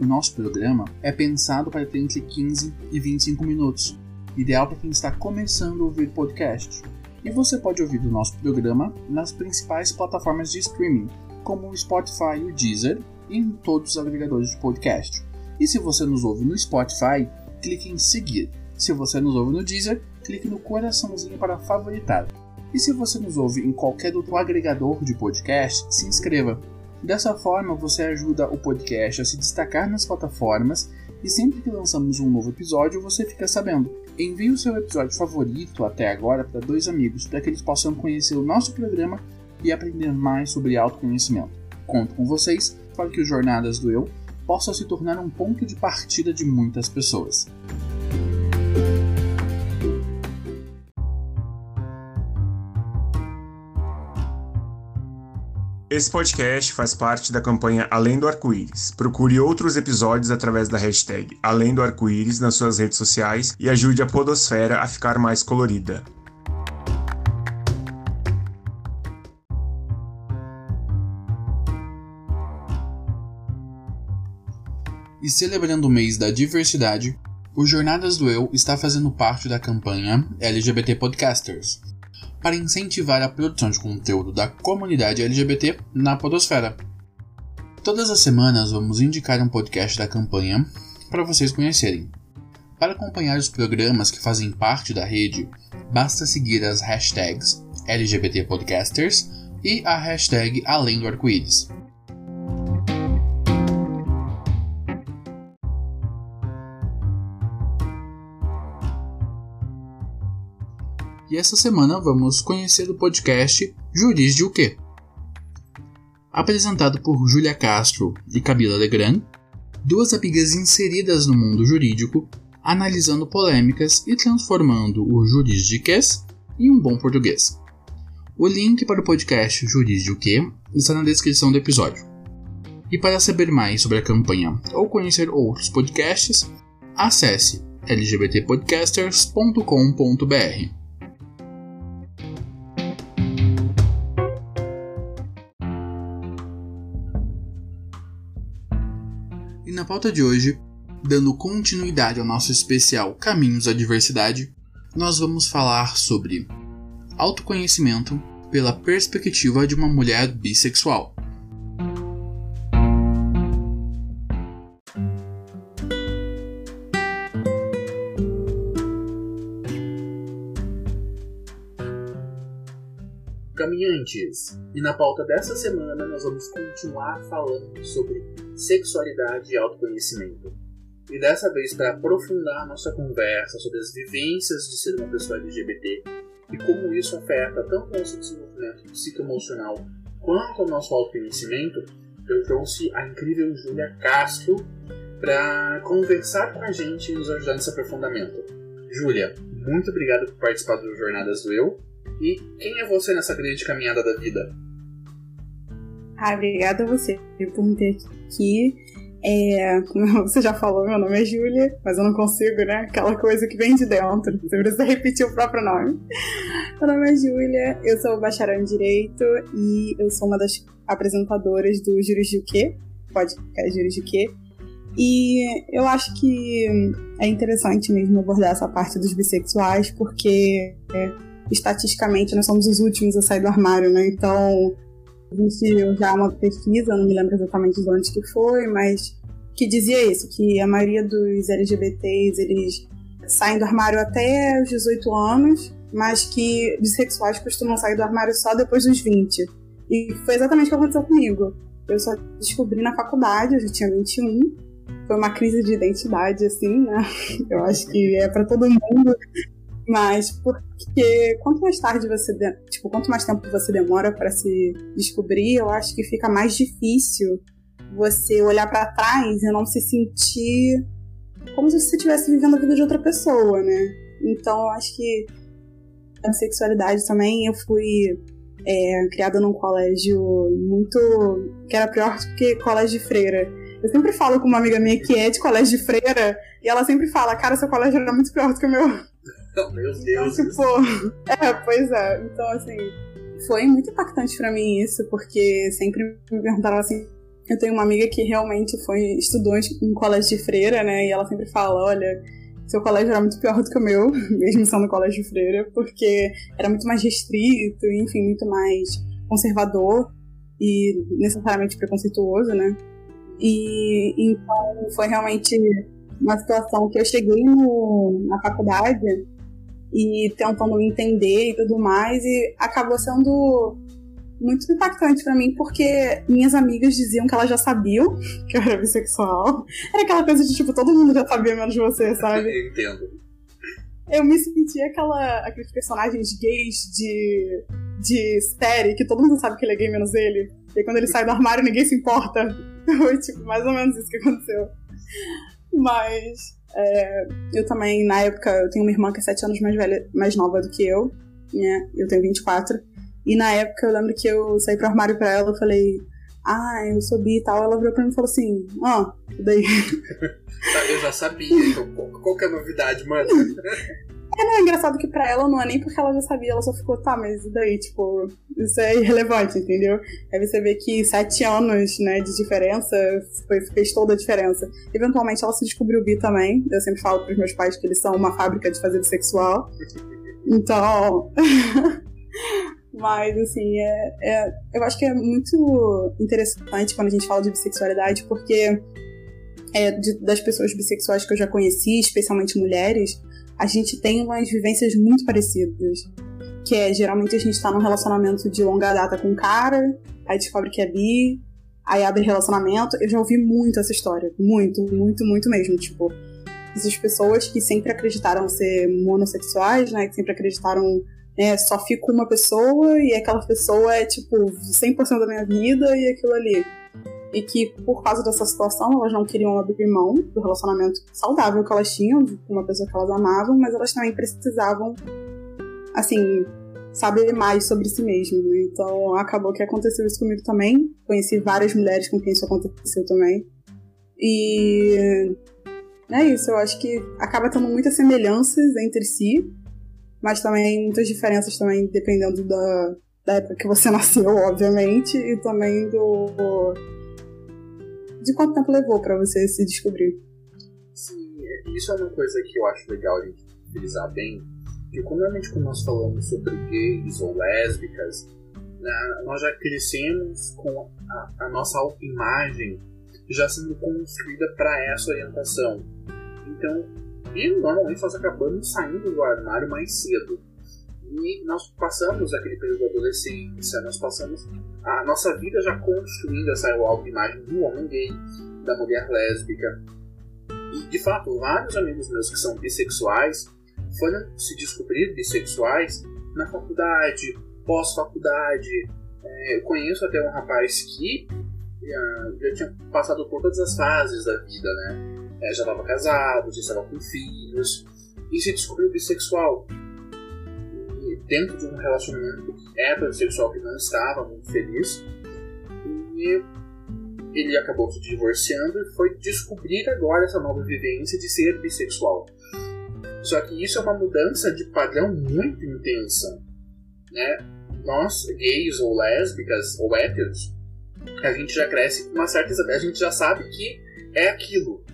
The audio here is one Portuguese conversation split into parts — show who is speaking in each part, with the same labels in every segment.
Speaker 1: O nosso programa é pensado para ter entre 15 e 25 minutos, ideal para quem está começando a ouvir podcast. E você pode ouvir o nosso programa nas principais plataformas de streaming, como o Spotify e o Deezer, e em todos os agregadores de podcast. E se você nos ouve no Spotify, clique em seguir. Se você nos ouve no Deezer, clique no coraçãozinho para favoritar. E se você nos ouve em qualquer outro agregador de podcast, se inscreva. Dessa forma, você ajuda o podcast a se destacar nas plataformas e sempre que lançamos um novo episódio, você fica sabendo. Envie o seu episódio favorito até agora para dois amigos, para que eles possam conhecer o nosso programa e aprender mais sobre autoconhecimento. Conto com vocês para que o Jornadas do Eu possa se tornar um ponto de partida de muitas pessoas.
Speaker 2: Esse podcast faz parte da campanha Além do Arco-Íris. Procure outros episódios através da hashtag Além do Arco-Íris nas suas redes sociais e ajude a Podosfera a ficar mais colorida.
Speaker 1: E celebrando o mês da diversidade, o Jornadas do Eu está fazendo parte da campanha LGBT Podcasters, para incentivar a produção de conteúdo da comunidade LGBT na Podosfera. Todas as semanas vamos indicar um podcast da campanha para vocês conhecerem. Para acompanhar os programas que fazem parte da rede, basta seguir as hashtags LGBT Podcasters e a hashtag Além do Arco-Íris. E essa semana vamos conhecer o podcast Juris de o quê? Apresentado por Julia Castro e Camila Legrand, duas amigas inseridas no mundo jurídico, analisando polêmicas e transformando o juridiquês em um bom português. O link para o podcast Juris de o quê está na descrição do episódio. E para saber mais sobre a campanha ou conhecer outros podcasts, acesse lgbtpodcasters.com.br. pauta de hoje, dando continuidade ao nosso especial Caminhos à Diversidade, nós vamos falar sobre autoconhecimento pela perspectiva de uma mulher bissexual. E na pauta dessa semana nós vamos continuar falando sobre sexualidade e autoconhecimento. E dessa vez, para aprofundar nossa conversa sobre as vivências de ser uma pessoa LGBT e como isso afeta tanto o nosso desenvolvimento psicoemocional quanto o nosso autoconhecimento, eu trouxe a incrível Júlia Castro para conversar com a gente e nos ajudar nesse aprofundamento. Júlia, muito obrigado por participar do Jornadas do Eu. E quem é você nessa grande caminhada da vida?
Speaker 3: Ah, obrigada a você por me ter aqui. É, você já falou, meu nome é Júlia, mas eu não consigo, né? Aquela coisa que vem de dentro. Você precisa repetir o próprio nome. Meu nome é Júlia, eu sou bacharel em Direito e eu sou uma das apresentadoras do Juros de Quê? Podcast Juros de Quê? E eu acho que é interessante mesmo abordar essa parte dos bissexuais, porque é, estatisticamente nós somos os últimos a sair do armário, né? Então, existe já uma pesquisa, não me lembro exatamente de onde que foi, mas que dizia isso, que a maioria dos LGBTs, eles saem do armário até os 18 anos, mas que bissexuais costumam sair do armário só depois dos 20. E foi exatamente o que aconteceu comigo. Eu só descobri na faculdade, eu já tinha 21. Foi uma crise de identidade, assim, né? Eu acho que é para todo mundo. Mas porque quanto mais tarde você, de... tipo, quanto mais tempo você demora para se descobrir, eu acho que fica mais difícil você olhar para trás e não se sentir como se você estivesse vivendo a vida de outra pessoa, né? Então, eu acho que a sexualidade também, eu fui é, criada num colégio muito. que era pior do que colégio de freira. Eu sempre falo com uma amiga minha que é de colégio de freira, e ela sempre fala, cara, seu colégio era muito pior do que o meu.
Speaker 1: Meu Deus.
Speaker 3: Então, tipo, é, pois é. Então, assim, foi muito impactante para mim isso, porque sempre me perguntaram assim. Eu tenho uma amiga que realmente foi estudou em colégio de freira, né? E ela sempre fala, olha, seu colégio era muito pior do que o meu, mesmo sendo colégio de freira, porque era muito mais restrito, enfim, muito mais conservador e necessariamente preconceituoso, né? E então foi realmente uma situação que eu cheguei no, na faculdade e tentando me entender e tudo mais, e acabou sendo muito impactante para mim, porque minhas amigas diziam que elas já sabiam que eu era bissexual. Era aquela coisa de tipo, todo mundo já sabia menos você, sabe?
Speaker 1: Eu entendo.
Speaker 3: Eu me sentia aquela, aqueles personagens gays de, de série, que todo mundo sabe que ele é gay menos ele. E quando ele sai do armário, ninguém se importa. Foi tipo, mais ou menos isso que aconteceu. Mas é, eu também, na época, eu tenho uma irmã que é 7 anos mais velha, mais nova do que eu, né? Eu tenho 24. E na época eu lembro que eu saí pro armário pra ela, eu falei, ah, eu sou bi e tal. Ela virou pra mim e falou assim, ó, oh, daí.
Speaker 1: eu já sabia, então qual que é a novidade, mano?
Speaker 3: É, não, é engraçado que pra ela não é nem porque ela já sabia, ela só ficou, tá, mas e daí, tipo, isso é irrelevante, entendeu? Aí você vê que sete anos, né, de diferença foi, fez toda a diferença. Eventualmente ela se descobriu bi também. Eu sempre falo pros meus pais que eles são uma fábrica de fazer sexual. Então. Mas, assim, é, é, eu acho que é muito interessante quando a gente fala de bissexualidade, porque é, de, das pessoas bissexuais que eu já conheci, especialmente mulheres, a gente tem umas vivências muito parecidas. Que é, geralmente a gente tá num relacionamento de longa data com um cara, aí descobre que é bi, aí abre relacionamento. Eu já ouvi muito essa história. Muito, muito, muito mesmo. Tipo, essas pessoas que sempre acreditaram ser monossexuais, né? Que sempre acreditaram é, só fico uma pessoa e aquela pessoa é tipo 100% da minha vida e aquilo ali. E que por causa dessa situação elas não queriam abrir mão do relacionamento saudável que elas tinham com uma pessoa que elas amavam, mas elas também precisavam, assim, saber mais sobre si mesmas. Né? Então acabou que aconteceu isso comigo também. Conheci várias mulheres com quem isso aconteceu também. E é isso, eu acho que acaba tendo muitas semelhanças entre si, mas também muitas diferenças também dependendo da, da época que você nasceu, obviamente, e também do de quanto tempo levou para você se descobrir.
Speaker 1: Sim, isso é uma coisa que eu acho legal a gente frisar bem, que normalmente quando nós falamos sobre gays ou lésbicas, né, nós já crescemos com a, a nossa autoimagem já sendo construída para essa orientação. Então, e normalmente nós acabamos saindo do armário mais cedo. E nós passamos aquele período da adolescência, nós passamos a nossa vida já construindo essa autoimagem do homem gay, da mulher lésbica. E de fato, vários amigos meus que são bissexuais foram se descobrir bissexuais na faculdade, pós-faculdade. É, eu conheço até um rapaz que já, já tinha passado por todas as fases da vida, né? é, já estava casado, já estava com filhos, e se descobriu bissexual. Dentro de um relacionamento heterossexual que não estava muito feliz, e ele acabou se divorciando e foi descobrir agora essa nova vivência de ser bissexual. Só que isso é uma mudança de padrão muito intensa. Né? Nós, gays ou lésbicas ou héteros, a gente já cresce com uma certa. A gente já sabe que é aquilo.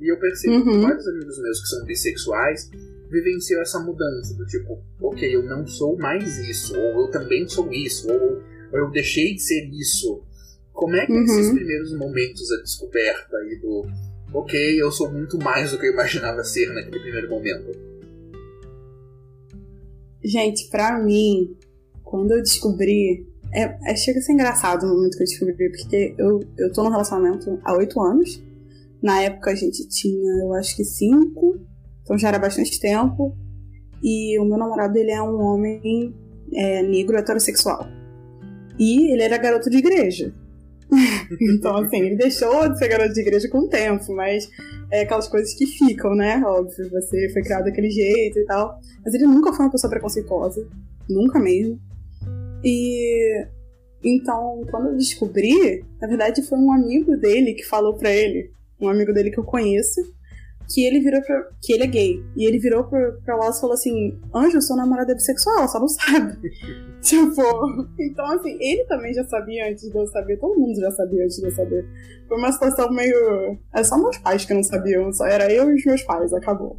Speaker 1: E eu percebo uhum. que vários amigos meus que são bissexuais vivenciam essa mudança do tipo, ok, eu não sou mais isso, ou eu também sou isso, ou, eu deixei de ser isso. Como é que uhum. esses primeiros momentos, a descoberta aí do ok, eu sou muito mais do que eu imaginava ser naquele primeiro momento?
Speaker 3: Gente, pra mim, quando eu descobri. É, é, chega a ser engraçado o momento que eu descobri, porque eu, eu tô num relacionamento há oito anos. Na época a gente tinha, eu acho que cinco, então já era bastante tempo. E o meu namorado, ele é um homem é, negro heterossexual. E ele era garoto de igreja. então, assim, ele deixou de ser garoto de igreja com o tempo, mas é aquelas coisas que ficam, né? Óbvio, você foi criado daquele jeito e tal. Mas ele nunca foi uma pessoa preconceituosa, nunca mesmo. E então, quando eu descobri, na verdade foi um amigo dele que falou para ele, um amigo dele que eu conheço, que ele virou pra. que ele é gay. E ele virou pra, pra Wallace e falou assim: Anjo, sou namorada bissexual, só não sabe. tipo, então assim, ele também já sabia antes de eu saber, todo mundo já sabia antes de eu saber. Foi uma situação meio. É só meus pais que não sabiam, só era eu e os meus pais, acabou.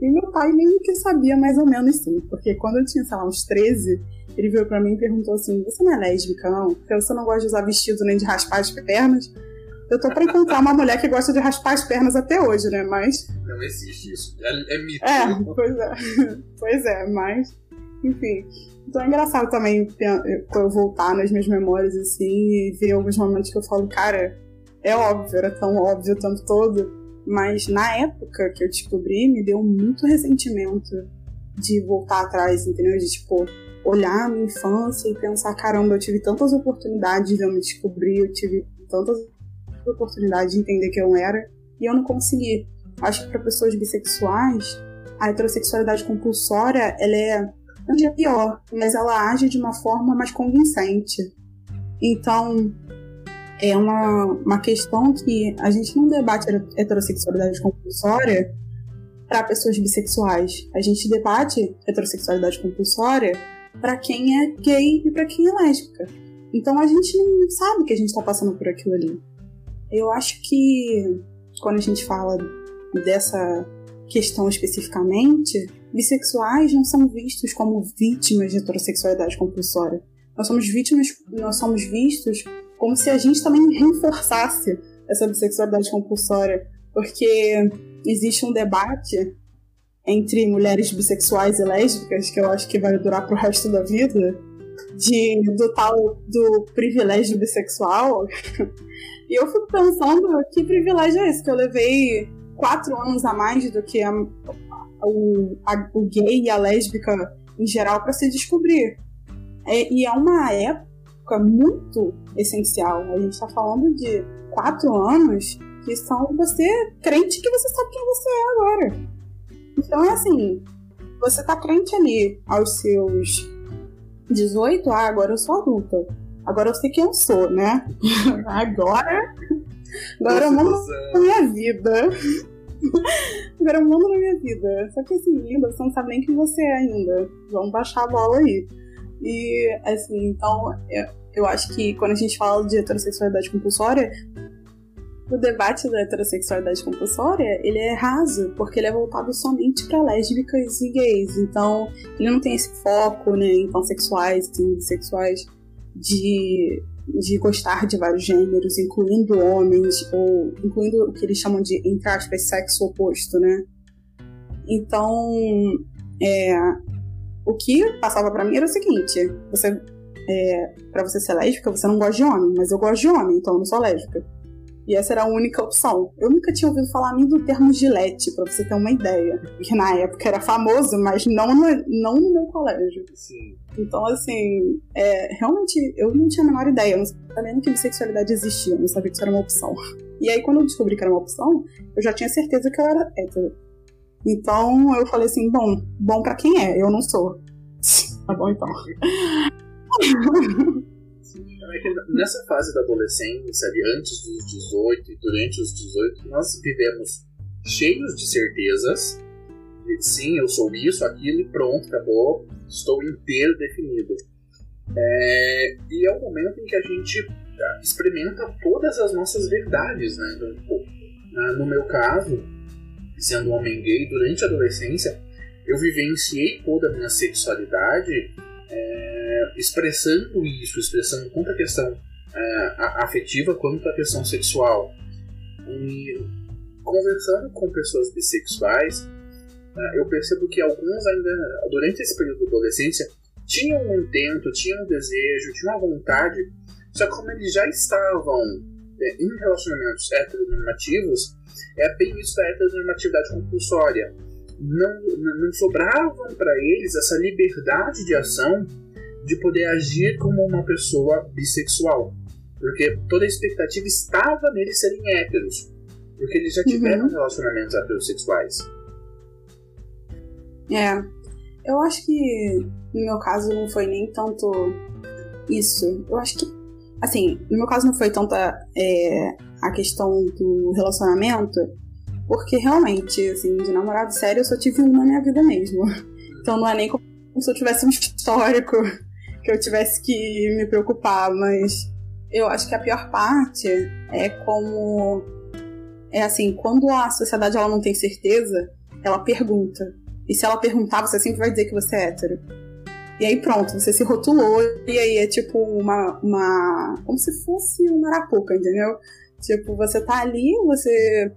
Speaker 3: E meu pai nem que sabia mais ou menos sim, porque quando eu tinha, sei lá, uns 13, ele veio pra mim e perguntou assim: Você não é lésbica, não? Porque você não gosta de usar vestido nem de raspar as pernas. Eu tô pra encontrar uma mulher que gosta de raspar as pernas até hoje, né? Mas.
Speaker 1: Não existe isso. É, é mito.
Speaker 3: É, pois é. pois é, mas. Enfim. Então é engraçado também eu voltar nas minhas memórias assim e ver alguns momentos que eu falo, cara, é óbvio, era tão óbvio o tempo todo. Mas na época que eu descobri, me deu muito ressentimento de voltar atrás, entendeu? De tipo, olhar a minha infância e pensar, caramba, eu tive tantas oportunidades de eu me descobrir, eu tive tantas oportunidade de entender que eu era e eu não consegui. Acho que para pessoas bissexuais, a heterossexualidade compulsória, ela é não é pior, mas ela age de uma forma mais convincente. Então, é uma, uma questão que a gente não debate a heterossexualidade compulsória para pessoas bissexuais. A gente debate heterossexualidade compulsória para quem é gay e para quem é lésbica. Então a gente não sabe que a gente está passando por aquilo ali. Eu acho que quando a gente fala dessa questão especificamente, bissexuais não são vistos como vítimas de heterossexualidade compulsória. Nós somos vítimas, nós somos vistos como se a gente também reforçasse essa bissexualidade compulsória, porque existe um debate entre mulheres bissexuais e lésbicas que eu acho que vai durar pro resto da vida, de do tal do privilégio bissexual E eu fico pensando que privilégio é esse, que eu levei quatro anos a mais do que a, o, a, o gay e a lésbica em geral para se descobrir. É, e é uma época muito essencial. A gente está falando de quatro anos que são você crente que você sabe quem você é agora. Então é assim, você tá crente ali aos seus 18, ah, agora eu sou adulta. Agora eu sei quem eu sou, né? agora. Agora eu mando na minha vida. agora eu mando na minha vida. Só que assim, linda, você não sabe nem quem você é ainda. Vamos baixar a bola aí. E, assim, então, eu, acho que quando a gente fala de heterossexualidade compulsória, o debate da heterossexualidade compulsória, ele é raso, porque ele é voltado somente para lésbicas e gays. Então, ele não tem esse foco, né, em pansexuais e bissexuais de, de gostar de vários gêneros, incluindo homens, ou incluindo o que eles chamam de, entre aspas, sexo oposto, né? Então, é, o que passava para mim era o seguinte: você, é, para você ser lésbica, você não gosta de homem, mas eu gosto de homem, então eu não sou lésbica. E essa era a única opção. Eu nunca tinha ouvido falar nem do termo gilete, pra você ter uma ideia. Que na época era famoso, mas não no, não no meu colégio.
Speaker 1: Sim.
Speaker 3: Então, assim, é, realmente eu não tinha a menor ideia. Eu não sabia nem que bissexualidade existia, eu não sabia que isso era uma opção. E aí, quando eu descobri que era uma opção, eu já tinha certeza que eu era hétero. Então, eu falei assim: bom, bom para quem é, eu não sou. tá bom, então.
Speaker 1: é que nessa fase da adolescência, ali, antes dos 18 e durante os 18, nós vivemos cheios de certezas. De, Sim, eu sou isso, aquilo e pronto, acabou. Estou inteiro definido. É, e é o momento em que a gente tá, experimenta todas as nossas verdades, né? Então, tipo, no meu caso, sendo um homem gay, durante a adolescência, eu vivenciei toda a minha sexualidade é, expressando isso, expressando tanto a questão é, afetiva quanto a questão sexual. E conversando com pessoas bissexuais, é, eu percebo que alguns ainda, durante esse período de adolescência, tinham um intento, tinham um desejo, tinham uma vontade, só que como eles já estavam é, em relacionamentos heteronormativos, é bem isso da heteronormatividade compulsória. Não, não sobravam para eles essa liberdade de ação de poder agir como uma pessoa bissexual. Porque toda a expectativa estava neles serem héteros. Porque eles já tiveram uhum. relacionamentos heterossexuais.
Speaker 3: É. Eu acho que no meu caso não foi nem tanto isso. Eu acho que, assim, no meu caso não foi tanto a, é, a questão do relacionamento, porque realmente, assim, de namorado sério eu só tive um na minha vida mesmo. Então não é nem como se eu tivesse um histórico que eu tivesse que me preocupar, mas eu acho que a pior parte é como é assim, quando a sociedade ela não tem certeza, ela pergunta. E se ela perguntar, você sempre vai dizer que você é hétero. E aí pronto, você se rotulou e aí é tipo uma. uma como se fosse uma arapuca, entendeu? Tipo, você tá ali, você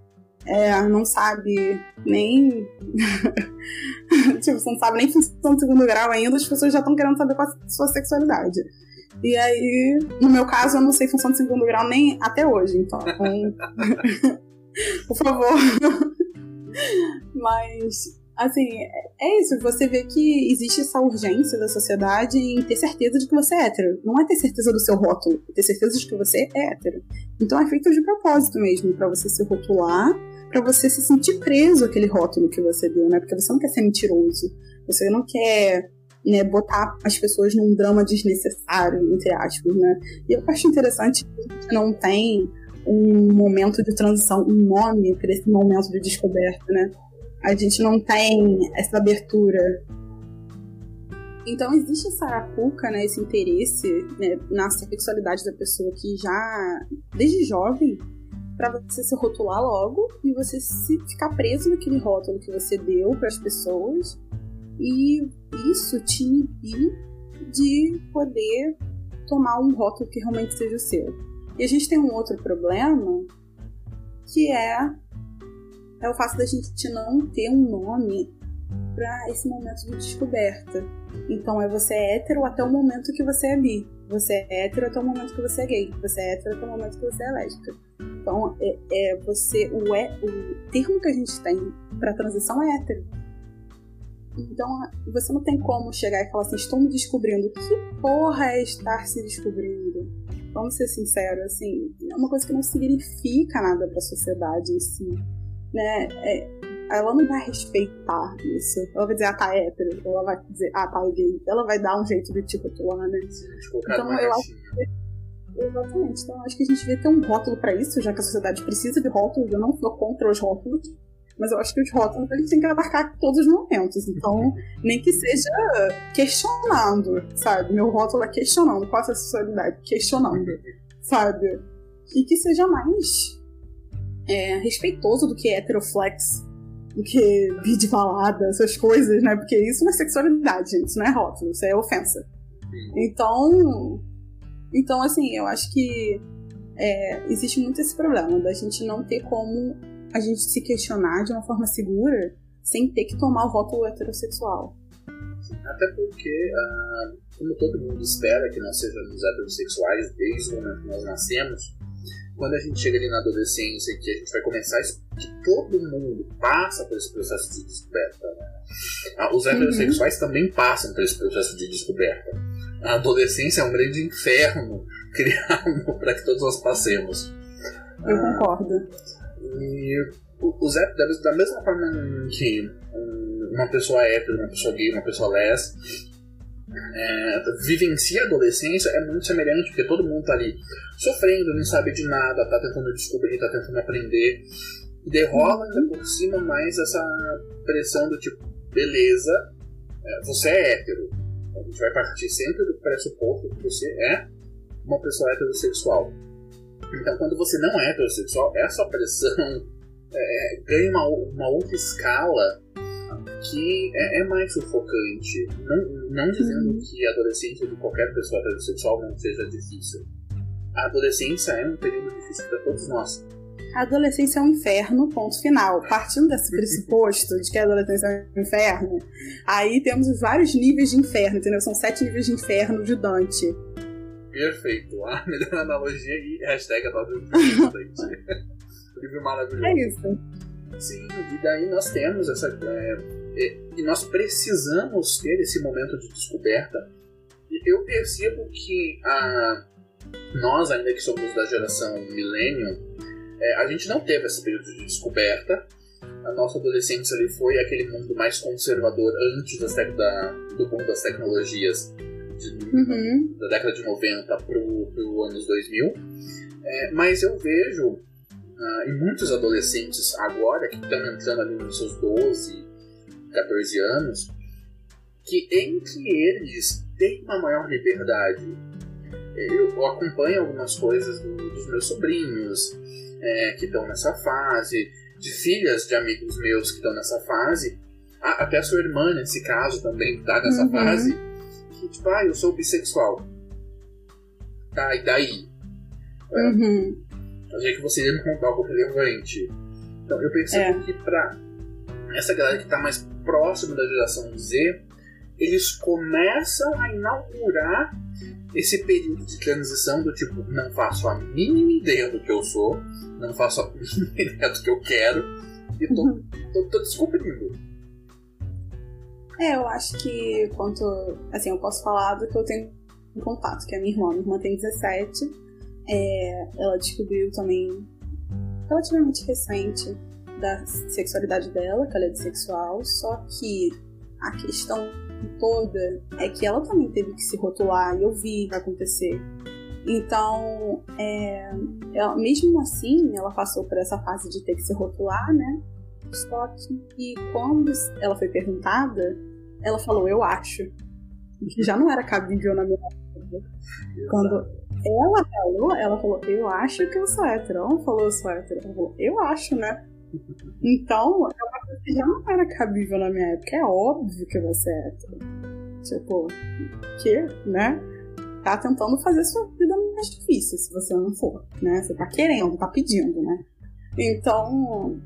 Speaker 3: é, não sabe nem. tipo, você não sabe nem função de segundo grau ainda, as pessoas já estão querendo saber qual é a sua sexualidade. E aí, no meu caso, eu não sei função de segundo grau nem até hoje, então. por favor. Mas, assim, é isso. Você vê que existe essa urgência da sociedade em ter certeza de que você é hétero. Não é ter certeza do seu rótulo, é ter certeza de que você é hétero. Então é feito de propósito mesmo, para você se rotular, para você se sentir preso àquele rótulo que você deu, né? Porque você não quer ser mentiroso. Você não quer né, botar as pessoas num drama desnecessário, entre aspas, né? E eu acho interessante que a gente não tem um momento de transição, um nome para esse momento de descoberta, né? A gente não tem essa abertura. Então existe essa arapuca, né, esse interesse né, na sexualidade da pessoa que já, desde jovem, para você se rotular logo e você se ficar preso naquele rótulo que você deu para as pessoas e isso te inibir de poder tomar um rótulo que realmente seja o seu. E a gente tem um outro problema que é, é o fato da gente não ter um nome para esse momento de descoberta. Então é você é hétero até o momento que você é bi. Você é hétero até o momento que você é gay. Você é hétero até o momento que você é lésbica. Então é, é você o, é, o termo que a gente tem para transição é hétero. Então, você não tem como chegar e falar assim: estou me descobrindo. Que porra é estar se descobrindo? Vamos ser sinceros, assim, é uma coisa que não significa nada para a sociedade em si, né? É, ela não vai respeitar isso. Ela vai dizer, ah, tá hétero. Ela vai dizer, ah, tá gay. Ela vai dar um jeito de te rotular, né? Então, eu acho que... Exatamente. Então, acho que a gente devia ter um rótulo para isso, já que a sociedade precisa de rótulos. Eu não sou contra os rótulos. Mas eu acho que os rótulos eles têm que abarcar todos os momentos. Então, nem que seja questionando, sabe? Meu rótulo é questionando. Qual é a sexualidade? Questionando, sabe? E que seja mais é, respeitoso do que heteroflex, do que vídeo balada, essas coisas, né? Porque isso não é sexualidade, gente. Isso não é rótulo, isso é ofensa. Então, então assim, eu acho que é, existe muito esse problema da gente não ter como a gente se questionar de uma forma segura sem ter que tomar o rótulo heterossexual.
Speaker 1: Até porque, ah, como todo mundo espera que nós sejamos heterossexuais desde o momento que nós nascemos, quando a gente chega ali na adolescência que a gente vai começar isso, que todo mundo passa por esse processo de descoberta. Né? Ah, os heterossexuais uhum. também passam por esse processo de descoberta. A adolescência é um grande inferno criado para que todos nós passemos.
Speaker 3: Eu ah, concordo.
Speaker 1: E o Zé, da mesma forma que uma pessoa hétero, uma pessoa gay, uma pessoa lés, é, vivencia a adolescência é muito semelhante, porque todo mundo tá ali sofrendo, não sabe de nada, tá tentando descobrir, tá tentando aprender. E derrola ainda por cima mais essa pressão do tipo, beleza, é, você é hétero. A gente vai partir sempre do pressuposto que você é uma pessoa heterossexual. Então, quando você não é heterossexual, essa pressão é, ganha uma, uma outra escala que é, é mais sufocante. Não, não dizendo uhum. que a adolescência de qualquer pessoa heterossexual não seja difícil. a adolescência é um período difícil para todos nós.
Speaker 3: A adolescência é um inferno, ponto final. Partindo desse pressuposto de que a adolescência é um inferno, aí temos vários níveis de inferno, entendeu? São sete níveis de inferno de Dante.
Speaker 1: Perfeito. A melhor analogia e hashtag Dante. Livro maravilhoso.
Speaker 3: É isso.
Speaker 1: Sim, e daí nós temos essa. É, é, e nós precisamos ter esse momento de descoberta. E eu percebo que a, nós, ainda que somos da geração millennium, é, a gente não teve esse período de descoberta. A nossa adolescência ali foi aquele mundo mais conservador antes das da, do mundo das tecnologias de, uhum. da década de 90 para os anos 2000. É, mas eu vejo uh, em muitos adolescentes agora, que estão entrando ali nos seus 12, 14 anos, que entre eles tem uma maior liberdade. Eu acompanho algumas coisas dos meus sobrinhos, é, que estão nessa fase, de filhas de amigos meus que estão nessa fase, até a sua irmã, nesse caso, também está nessa uhum. fase, que tipo, ah, eu sou bissexual. Tá, e daí?
Speaker 3: Uhum.
Speaker 1: Eu achei que você ia me contar algo relevante. Então, eu percebo é. que para essa galera que está mais próxima da geração Z, eles começam a inaugurar esse período de transição do tipo, não faço a mínima ideia do que eu sou, não faço a mínima ideia do que eu quero, e tô, tô, tô descobrindo.
Speaker 3: É, eu acho que quanto. Assim, eu posso falar do que eu tenho em contato, que é a minha irmã. Minha irmã tem 17. É, ela descobriu também, relativamente recente, da sexualidade dela, que ela é bissexual, só que a questão toda é que ela também teve que se rotular e eu vi acontecer. Então, é, ela, mesmo assim, ela passou por essa fase de ter que se rotular, né? Só que quando ela foi perguntada, ela falou, eu acho. Que já não era cabível na minha vida. Quando ela falou, ela falou, eu acho que eu sou hétero. Ela falou eu sou hétero. Ela falou, eu acho, né? Então, é uma coisa que já não era cabível na minha época. É óbvio que você é hétero. Tipo, que, né? Tá tentando fazer sua vida mais difícil se você não for, né? Você tá querendo, tá pedindo, né? Então,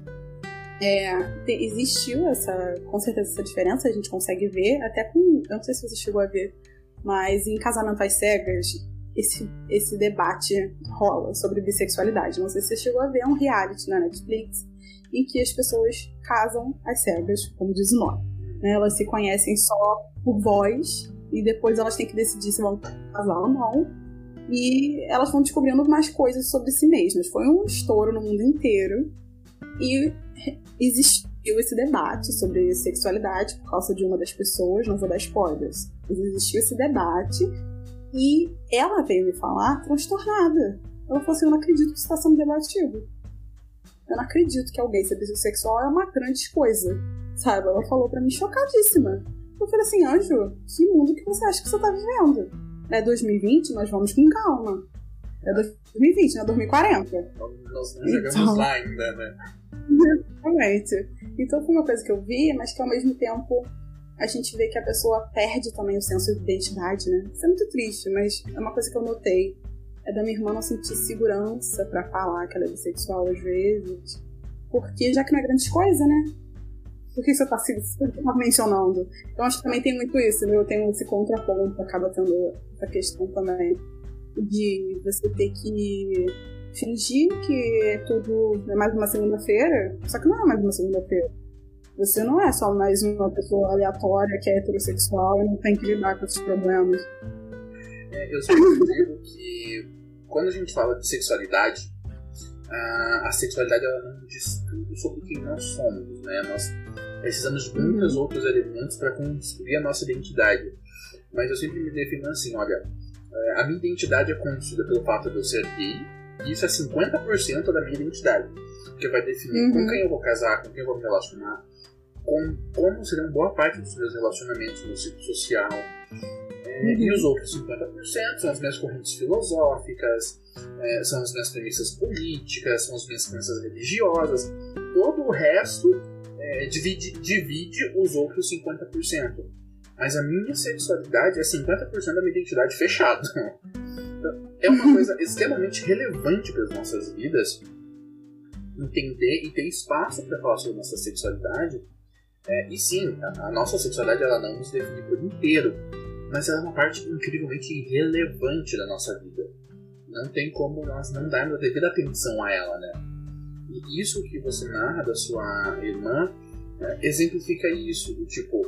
Speaker 3: é, existiu essa, com certeza essa diferença, a gente consegue ver, até com, eu não sei se você chegou a ver, mas em Casamento às Cegas, esse, esse debate rola sobre bissexualidade. Não sei se você chegou a ver, é um reality na Netflix, em que as pessoas casam às cegas, como diz o nome. Né? Elas se conhecem só por voz e depois elas têm que decidir se vão casar ou não. E elas vão descobrindo mais coisas sobre si mesmas. Foi um estouro no mundo inteiro e existiu esse debate sobre sexualidade por causa de uma das pessoas, não vou dar spoilers. Existiu esse debate e ela veio me falar transtornada. Ela falou assim: Eu não acredito que isso está sendo debatido. Eu não acredito que alguém ser bissexual é uma grande coisa. Sabe? Ela falou para mim chocadíssima. Eu falei assim, Anjo, que mundo que você acha que você tá vivendo? É 2020, nós vamos com calma. É 2020, não é 2040.
Speaker 1: Nós não chegamos então... lá ainda, né?
Speaker 3: Exatamente. Então foi uma coisa que eu vi, mas que ao mesmo tempo a gente vê que a pessoa perde também o senso de identidade, né? Isso é muito triste, mas é uma coisa que eu notei é da minha irmã não sentir segurança para falar que ela é bissexual às vezes. Porque já que não é grande coisa, né? Por que você tá se mencionando? Então acho que também tem muito isso, né? Eu tenho esse contraponto, acaba tendo essa questão também de você ter que fingir que é tudo é mais uma segunda-feira, só que não é mais uma segunda-feira. Você não é só mais uma pessoa aleatória que é heterossexual e não tem que lidar com esses problemas.
Speaker 1: É, eu sempre digo que quando a gente fala de sexualidade, a sexualidade ela não diz tudo sobre quem nós somos, né? Nós precisamos de muitos outros elementos para construir a nossa identidade. Mas eu sempre me defino assim, olha, é, a minha identidade é construída pelo fato de eu ser gay, e isso é 50% da minha identidade, que vai definir uhum. com quem eu vou casar, com quem eu vou me relacionar, com como serão boa parte dos meus relacionamentos no ciclo social. E os outros 50% são as minhas correntes filosóficas, é, são as minhas premissas políticas, são as minhas crenças religiosas. Todo o resto é, divide, divide os outros 50%. Mas a minha sexualidade é 50% da minha identidade fechada. Então, é uma coisa extremamente relevante para as nossas vidas entender e ter espaço para falar sobre nossa sexualidade. É, e sim, a, a, nossa sexualidade ela não nos define por inteiro, mas ela é uma parte incrivelmente irrelevante da nossa vida. Não tem como nós não darmos a devida atenção a ela, né? E isso que você narra da sua irmã é, exemplifica isso, do tipo,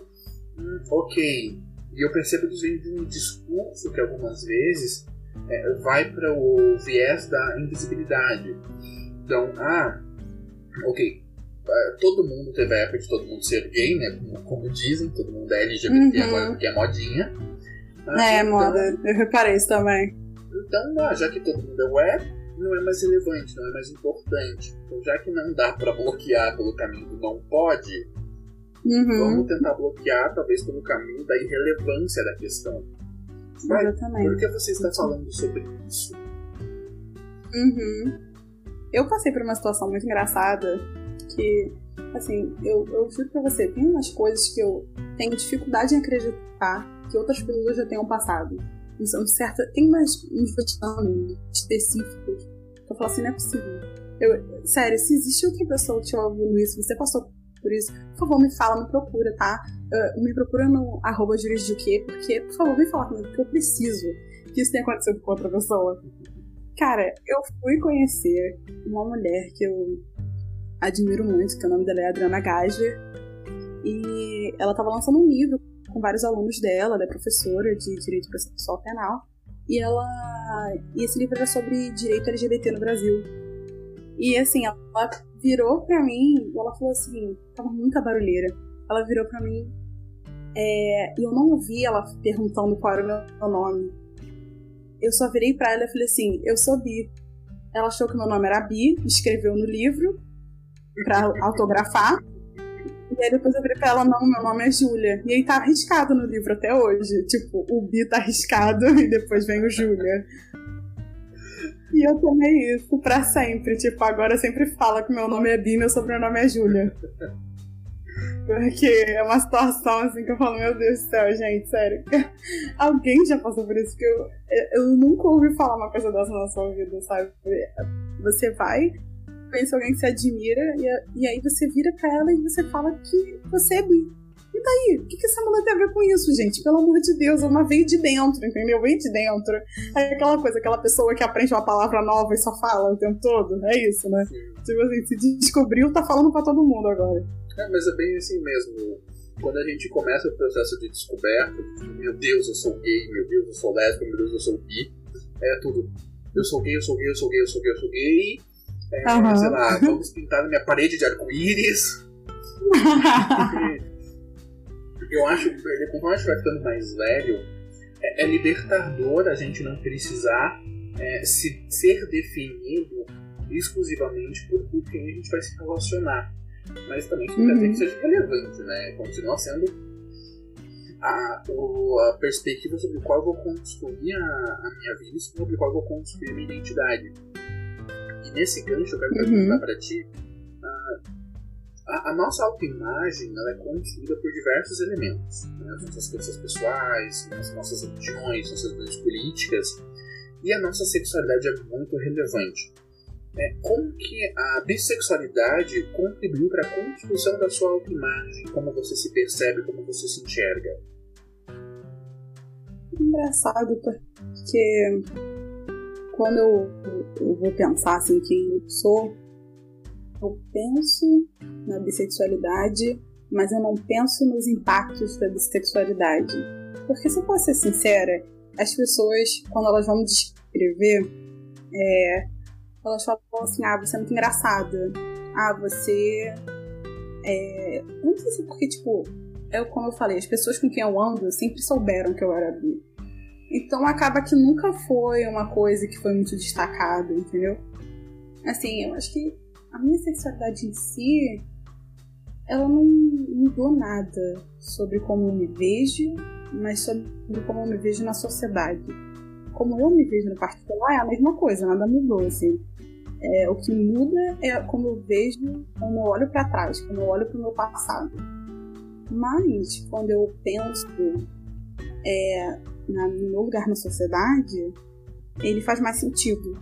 Speaker 1: hum, ok, e eu percebo que isso vem de um discurso que algumas vezes é, vai para o viés da invisibilidade. Então, ah, ok, é, todo mundo teve a época de todo mundo ser gay, né? Como, como dizem, todo mundo é LGBT uhum. agora porque é modinha.
Speaker 3: É, então, moda, eu reparei isso também.
Speaker 1: Então, já que todo mundo é não é mais relevante, não é mais importante. Então, já que não dá para bloquear pelo caminho do não pode, uhum. vamos tentar bloquear talvez pelo caminho da irrelevância da questão.
Speaker 3: Exatamente.
Speaker 1: Por que você está falando sobre isso?
Speaker 3: Uhum. Eu passei por uma situação muito engraçada que, assim, eu, eu juro pra você, tem umas coisas que eu tenho dificuldade em acreditar que outras pessoas já tenham passado. São certa, tem umas, uns veteranos específicos que eu falo assim, não é possível. Eu, sério, se existe outra pessoa te ouvindo isso, você passou por isso, por favor, me fala, me procura, tá? Uh, me procura no arroba quê? porque, por favor, me fala comigo, porque eu preciso que isso tenha acontecido com outra pessoa. Cara, eu fui conhecer uma mulher que eu admiro muito, que o nome dela é Adriana Gager, e ela estava lançando um livro com vários alunos dela, ela é professora de Direito Processual Penal, e ela e esse livro era sobre direito LGBT no Brasil. E assim, ela virou pra mim, ela falou assim, tava muita barulheira. Ela virou pra mim é, e eu não ouvi ela perguntando qual era o meu nome. Eu só virei pra ela e falei assim: Eu sou Bi. Ela achou que meu nome era Bi, escreveu no livro pra autografar. E aí depois eu virei pra ela: Não, meu nome é Júlia. E aí tá arriscado no livro até hoje. Tipo, o Bi tá arriscado e depois vem o Júlia. E eu tomei isso pra sempre. Tipo, agora sempre fala que meu nome é Bi, meu sobrenome é Júlia. Porque é uma situação assim que eu falo, meu Deus do céu, gente, sério. Alguém já passou por isso? que eu, eu nunca ouvi falar uma coisa dessa na sua vida, sabe? Você vai, conhece alguém que você admira, e, e aí você vira pra ela e você fala que você é bi. E daí? O que, que essa mulher tem a ver com isso, gente? Pelo amor de Deus, uma veio de dentro, entendeu? Veio de dentro. É aquela coisa, aquela pessoa que aprende uma palavra nova e só fala o tempo todo. É isso, né? Tipo assim, se descobriu, tá falando pra todo mundo agora.
Speaker 1: É, mas é bem assim mesmo. Quando a gente começa o processo de descoberta, meu Deus, eu sou gay, meu Deus, eu sou lésbica, meu Deus, eu sou bi, é tudo. Eu sou gay, eu sou gay, eu sou gay, eu sou gay, eu sou gay. É, uhum. Sei lá, vamos pintar minha parede de arco-íris. eu acho que conforme a gente vai ficando mais velho, é, é libertador a gente não precisar é, se, ser definido exclusivamente por quem a gente vai se relacionar mas também que uhum. que seja relevante, né? Continua sendo a, a perspectiva sobre qual eu vou construir a, a minha vida e sobre qual eu vou construir a minha identidade. E nesse gancho eu quero uhum. perguntar para ti. A, a, nossa autoimagem ela é construída por diversos elementos. Né? As nossas crenças pessoais, as nossas religiões, nossas religiões políticas. E a nossa sexualidade é muito relevante é, como que a bissexualidade contribuiu para a construção da sua autoimagem, como você se percebe, como você se enxerga?
Speaker 3: Engraçado, porque quando eu, eu vou pensar assim quem eu sou, eu penso na bissexualidade, mas eu não penso nos impactos da bissexualidade. Porque se eu posso ser sincera, as pessoas, quando elas vão me descrever, é, elas falam assim: ah, você é muito engraçada. Ah, você. É... Eu não sei se é porque, tipo, eu, como eu falei, as pessoas com quem eu ando sempre souberam que eu era bi. Então acaba que nunca foi uma coisa que foi muito destacada, entendeu? Assim, eu acho que a minha sexualidade em si, ela não mudou nada sobre como eu me vejo, mas sobre como eu me vejo na sociedade como eu me vejo no particular, é a mesma coisa, nada mudou, assim. É, o que muda é como eu vejo, como eu olho para trás, como eu olho para o meu passado. Mas, quando eu penso é, na, no meu lugar na sociedade, ele faz mais sentido,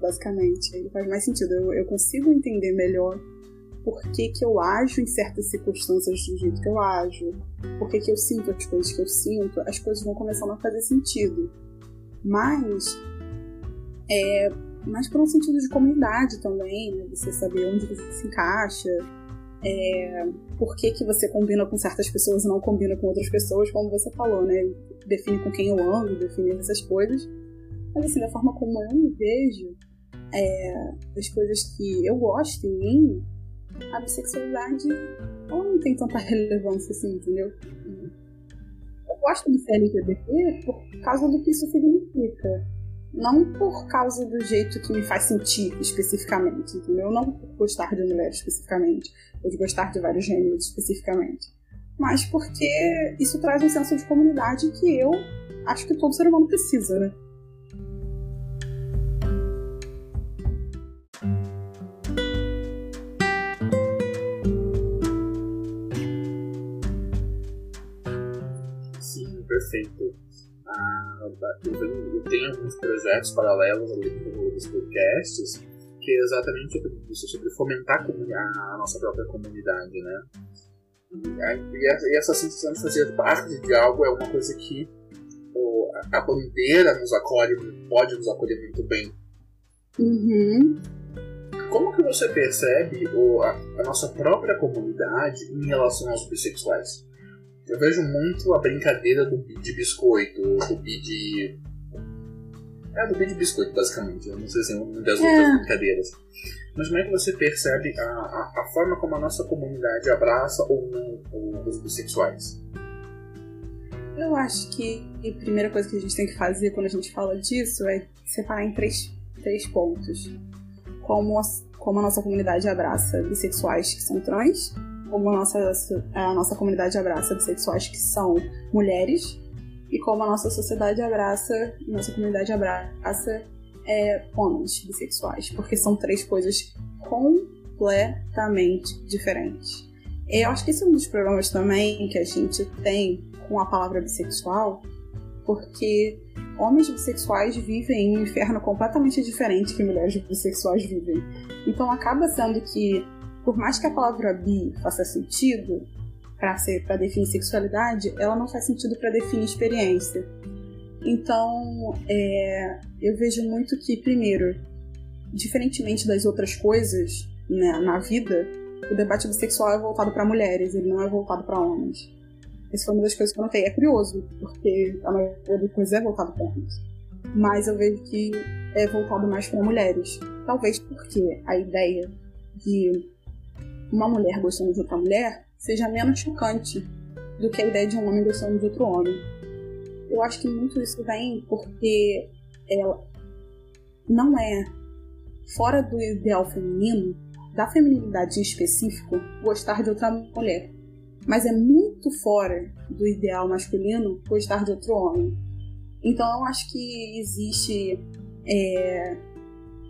Speaker 3: basicamente. Ele faz mais sentido. Eu, eu consigo entender melhor por que, que eu ajo em certas circunstâncias do jeito que eu ajo, por que, que eu sinto as coisas que eu sinto, as coisas vão começando a fazer sentido. Mas, é, mas por um sentido de comunidade também, né? você saber onde você se encaixa, é, por que, que você combina com certas pessoas e não combina com outras pessoas, como você falou, né? Define com quem eu ando, define essas coisas. Mas assim, da forma como eu me vejo, é, as coisas que eu gosto em mim, a bissexualidade não tem tanta relevância assim, entendeu? Eu gosto de ser LGBT por causa do que isso significa. Não por causa do jeito que me faz sentir especificamente, entendeu? Não por gostar de mulher especificamente, ou de gostar de vários gêneros especificamente. Mas porque isso traz um senso de comunidade que eu acho que todo ser humano precisa, né?
Speaker 1: perfeito. Ah, eu tenho alguns projetos paralelos ali nos podcasts que é exatamente sobre isso, sobre fomentar a nossa própria comunidade, né? E essa sensação de fazer parte de algo é uma coisa que a bandeira nos acolhe, pode nos acolher muito bem.
Speaker 3: Uhum.
Speaker 1: Como que você percebe a, a nossa própria comunidade em relação aos bissexuais? Eu vejo muito a brincadeira do bi de biscoito, do bi de. É, do de biscoito, basicamente. Eu não sei se é uma das é. outras brincadeiras. Mas como é que você percebe a, a, a forma como a nossa comunidade abraça ou não os bissexuais?
Speaker 3: Eu acho que a primeira coisa que a gente tem que fazer quando a gente fala disso é separar em três, três pontos. Como a, como a nossa comunidade abraça bissexuais que são trans, como a nossa, a nossa comunidade abraça bissexuais que são mulheres e como a nossa sociedade abraça, nossa comunidade abraça é, homens bissexuais, porque são três coisas completamente diferentes. Eu acho que esse é um dos problemas também que a gente tem com a palavra bissexual, porque homens bissexuais vivem em um inferno completamente diferente que mulheres bissexuais vivem. Então acaba sendo que por mais que a palavra bi faça sentido para definir sexualidade, ela não faz sentido para definir experiência. Então, é, eu vejo muito que, primeiro, diferentemente das outras coisas né, na vida, o debate bissexual é voltado para mulheres, ele não é voltado para homens. Essa foi uma das coisas que eu notei. É curioso, porque a maioria das coisas é voltado para homens. Mas eu vejo que é voltado mais para mulheres. Talvez porque a ideia de uma mulher gostando de outra mulher seja menos chocante do que a ideia de um homem gostando de outro homem. Eu acho que muito isso vem porque ela não é fora do ideal feminino, da feminilidade em específico, gostar de outra mulher. Mas é muito fora do ideal masculino gostar de outro homem. Então eu acho que existe. É,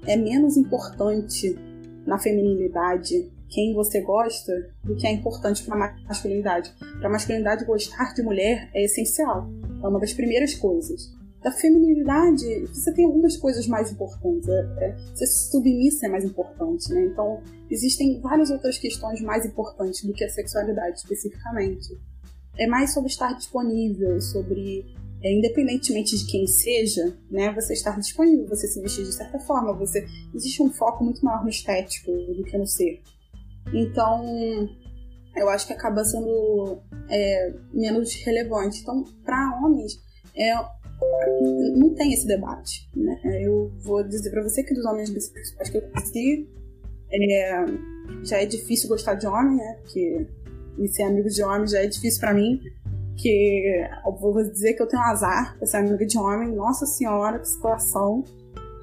Speaker 3: é menos importante na feminilidade quem você gosta do que é importante para a masculinidade. Para a masculinidade, gostar de mulher é essencial. É uma das primeiras coisas. Da feminilidade, você tem algumas coisas mais importantes. É, é, ser submissa é mais importante, né? Então, existem várias outras questões mais importantes do que a sexualidade, especificamente. É mais sobre estar disponível, sobre é, independentemente de quem seja, né, você estar disponível, você se vestir de certa forma, você existe um foco muito maior no estético do que no ser. Então, eu acho que acaba sendo é, menos relevante. Então, para homens, é, não tem esse debate. Né? Eu vou dizer para você que dos homens bissexuais que eu conheci, é, já é difícil gostar de homem, né? Porque e ser amigo de homem já é difícil para mim. Que eu vou dizer que eu tenho azar pra ser amiga de homem. Nossa senhora, que situação.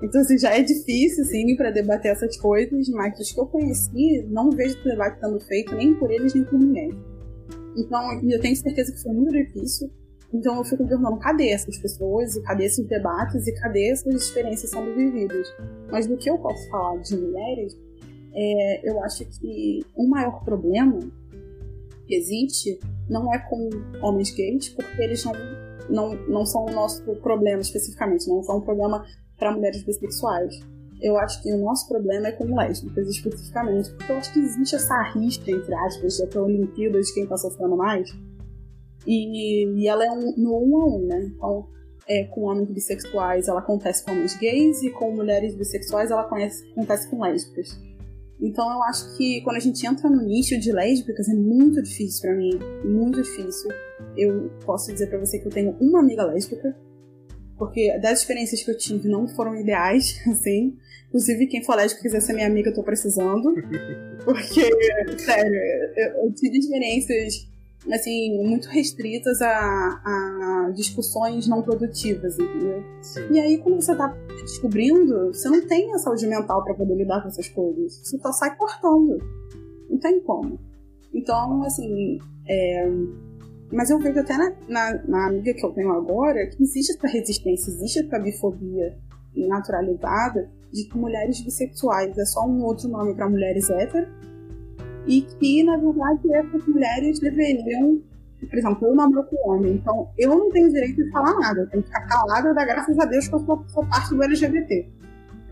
Speaker 3: Então, assim, já é difícil, assim, para debater essas coisas, mas os que eu conheci, não vejo o debate sendo feito nem por eles, nem por ninguém. Então, eu tenho certeza que foi muito difícil. Então, eu fico perguntando, cadê essas pessoas? E cadê esses debates? E cadê essas experiências sendo vividas? Mas do que eu posso falar de mulheres, é, eu acho que o maior problema que existe não é com homens gays, porque eles não não, não são o nosso problema especificamente, não são um problema para mulheres bissexuais. Eu acho que o nosso problema é com lésbicas especificamente, porque eu acho que existe essa rixa, entre aspas, da Olimpíada de quem tá sofrendo mais. E, e ela é um, no um a um, né? Então, é, com homens bissexuais ela acontece com homens gays e com mulheres bissexuais ela conhece, acontece com lésbicas. Então eu acho que quando a gente entra no nicho de lésbicas é muito difícil para mim, muito difícil. Eu posso dizer para você que eu tenho uma amiga lésbica, porque das experiências que eu tive não foram ideais, assim. Inclusive, quem for lésbico quiser ser minha amiga, eu tô precisando. Porque, sério, eu, eu tive experiências assim, muito restritas a, a discussões não produtivas, entendeu? Sim. E aí, quando você tá descobrindo, você não tem a saúde mental para poder lidar com essas coisas. Você só sai cortando. Não tem como. Então, assim, é... mas eu vejo até na, na, na, amiga que eu tenho agora que existe essa resistência, existe essa bifobia naturalizada de que mulheres bissexuais é só um outro nome para mulheres héteras e que, na verdade, essas mulheres deveriam. Por exemplo, eu namoro com homem, então eu não tenho direito de falar nada, eu tenho que ficar calada, dar graças a Deus que eu sou, sou parte do LGBT.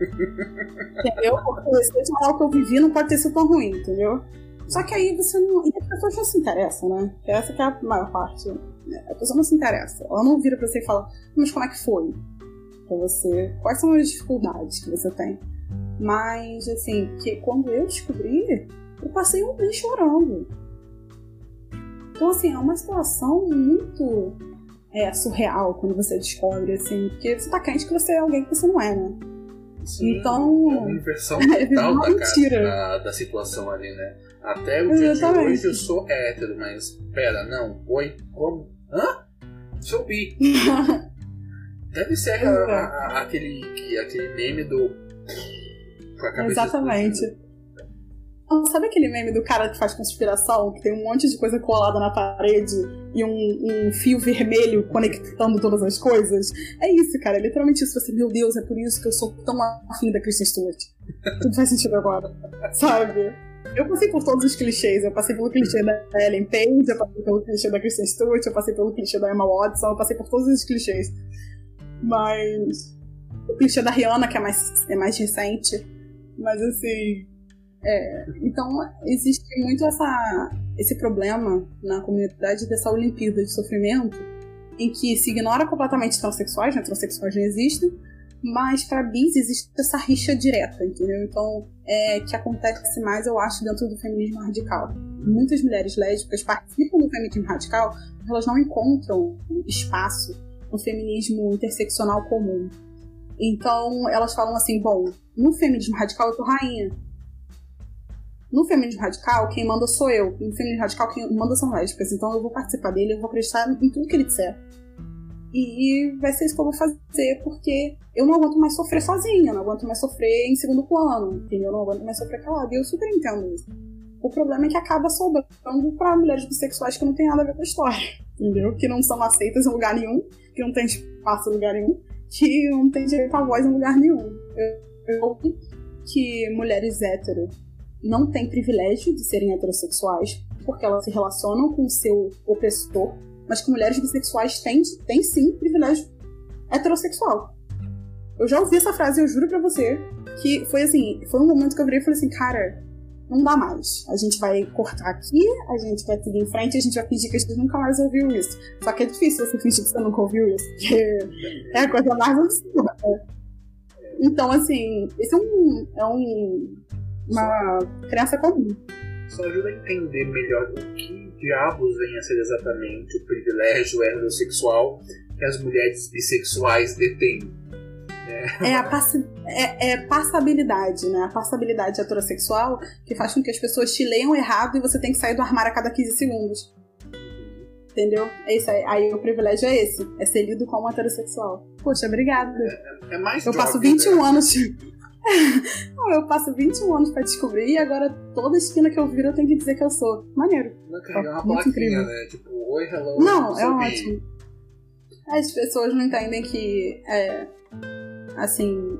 Speaker 3: entendeu? Porque se falar o que eu vivi não pode ter sido tão ruim, entendeu? Só que aí você não. E as pessoas não se interessam, né? Essa que é a maior parte. Né? A pessoa não se interessa. Ela não vira pra você e fala, mas como é que foi? Pra você. Quais são as dificuldades que você tem? Mas, assim, que quando eu descobri, eu passei um mês chorando. Então, assim, é uma situação muito é, surreal quando você descobre, assim, porque você tá crente que você é alguém que você não é, né?
Speaker 1: Sim, então. É uma inversão total da, mentira. Da, da situação ali, né? Até o dia de hoje eu sou hétero, mas pera, não, oi, como? Hã? Sou bi. Deve ser aquela, a, aquele, aquele meme do.
Speaker 3: Exatamente. Sabe aquele meme do cara que faz conspiração, que tem um monte de coisa colada na parede e um, um, fio vermelho conectando todas as coisas? É isso, cara. É literalmente isso. Você, meu Deus, é por isso que eu sou tão afim da Kristen Stewart. Tudo faz sentido agora. Sabe? Eu passei por todos os clichês. Eu passei pelo clichê da Ellen Page, eu passei pelo clichê da Kristen Stewart, eu passei pelo clichê da Emma Watson, eu passei por todos os clichês. Mas. O clichê da Rihanna, que é mais, é mais recente. Mas assim é, então, existe muito essa, esse problema na comunidade dessa Olimpíada de sofrimento, em que se ignora completamente transexuais, né? Transexuais não existem, mas para bis existe essa rixa direta, entendeu? Então, é que acontece mais, eu acho, dentro do feminismo radical. Muitas mulheres lésbicas participam do feminismo radical, mas elas não encontram espaço no feminismo interseccional comum. Então, elas falam assim: bom, no feminismo radical eu tô rainha, no feminismo radical, quem manda sou eu. No feminismo radical, quem manda são lésbicas. Então eu vou participar dele, eu vou acreditar em tudo que ele disser. E vai ser isso que eu vou fazer, porque eu não aguento mais sofrer sozinha, não aguento mais sofrer em segundo plano, entendeu? Eu não aguento mais sofrer calada. E eu super entendo isso. O problema é que acaba sobrando para mulheres bissexuais que não tem nada a ver com a história, entendeu? Que não são aceitas em lugar nenhum, que não tem espaço em lugar nenhum, que não tem direito à voz em lugar nenhum. Eu, eu que mulheres hétero não têm privilégio de serem heterossexuais, porque elas se relacionam com o seu opressor, mas que mulheres bissexuais têm, têm sim privilégio heterossexual. Eu já ouvi essa frase, eu juro pra você, que foi assim, foi um momento que eu virei e falei assim, cara, não dá mais. A gente vai cortar aqui, a gente vai seguir em frente, a gente vai fingir que a gente nunca mais ouviu isso. Só que é difícil você fingir que você nunca ouviu isso, porque é a coisa mais absurda. Então, assim, esse é um, é um uma crença comum.
Speaker 1: Só ajuda a entender melhor o que diabos vem a ser exatamente o privilégio heterossexual que as mulheres bissexuais detêm.
Speaker 3: É, é a passi é, é, passabilidade, né? A passabilidade heterossexual que faz com que as pessoas te leiam errado e você tem que sair do armário a cada 15 segundos. Entendeu? É isso aí. Aí o privilégio é esse: é ser lido como heterossexual. Poxa, obrigada.
Speaker 1: É, é mais
Speaker 3: Eu passo 21 né? anos. eu passo 21 anos pra descobrir e agora toda esquina que eu viro eu tenho que dizer que eu sou. Maneiro.
Speaker 1: Não, é uma incrível. né? Tipo, oi, hello.
Speaker 3: Não, é ótimo. As pessoas não entendem que, é, assim,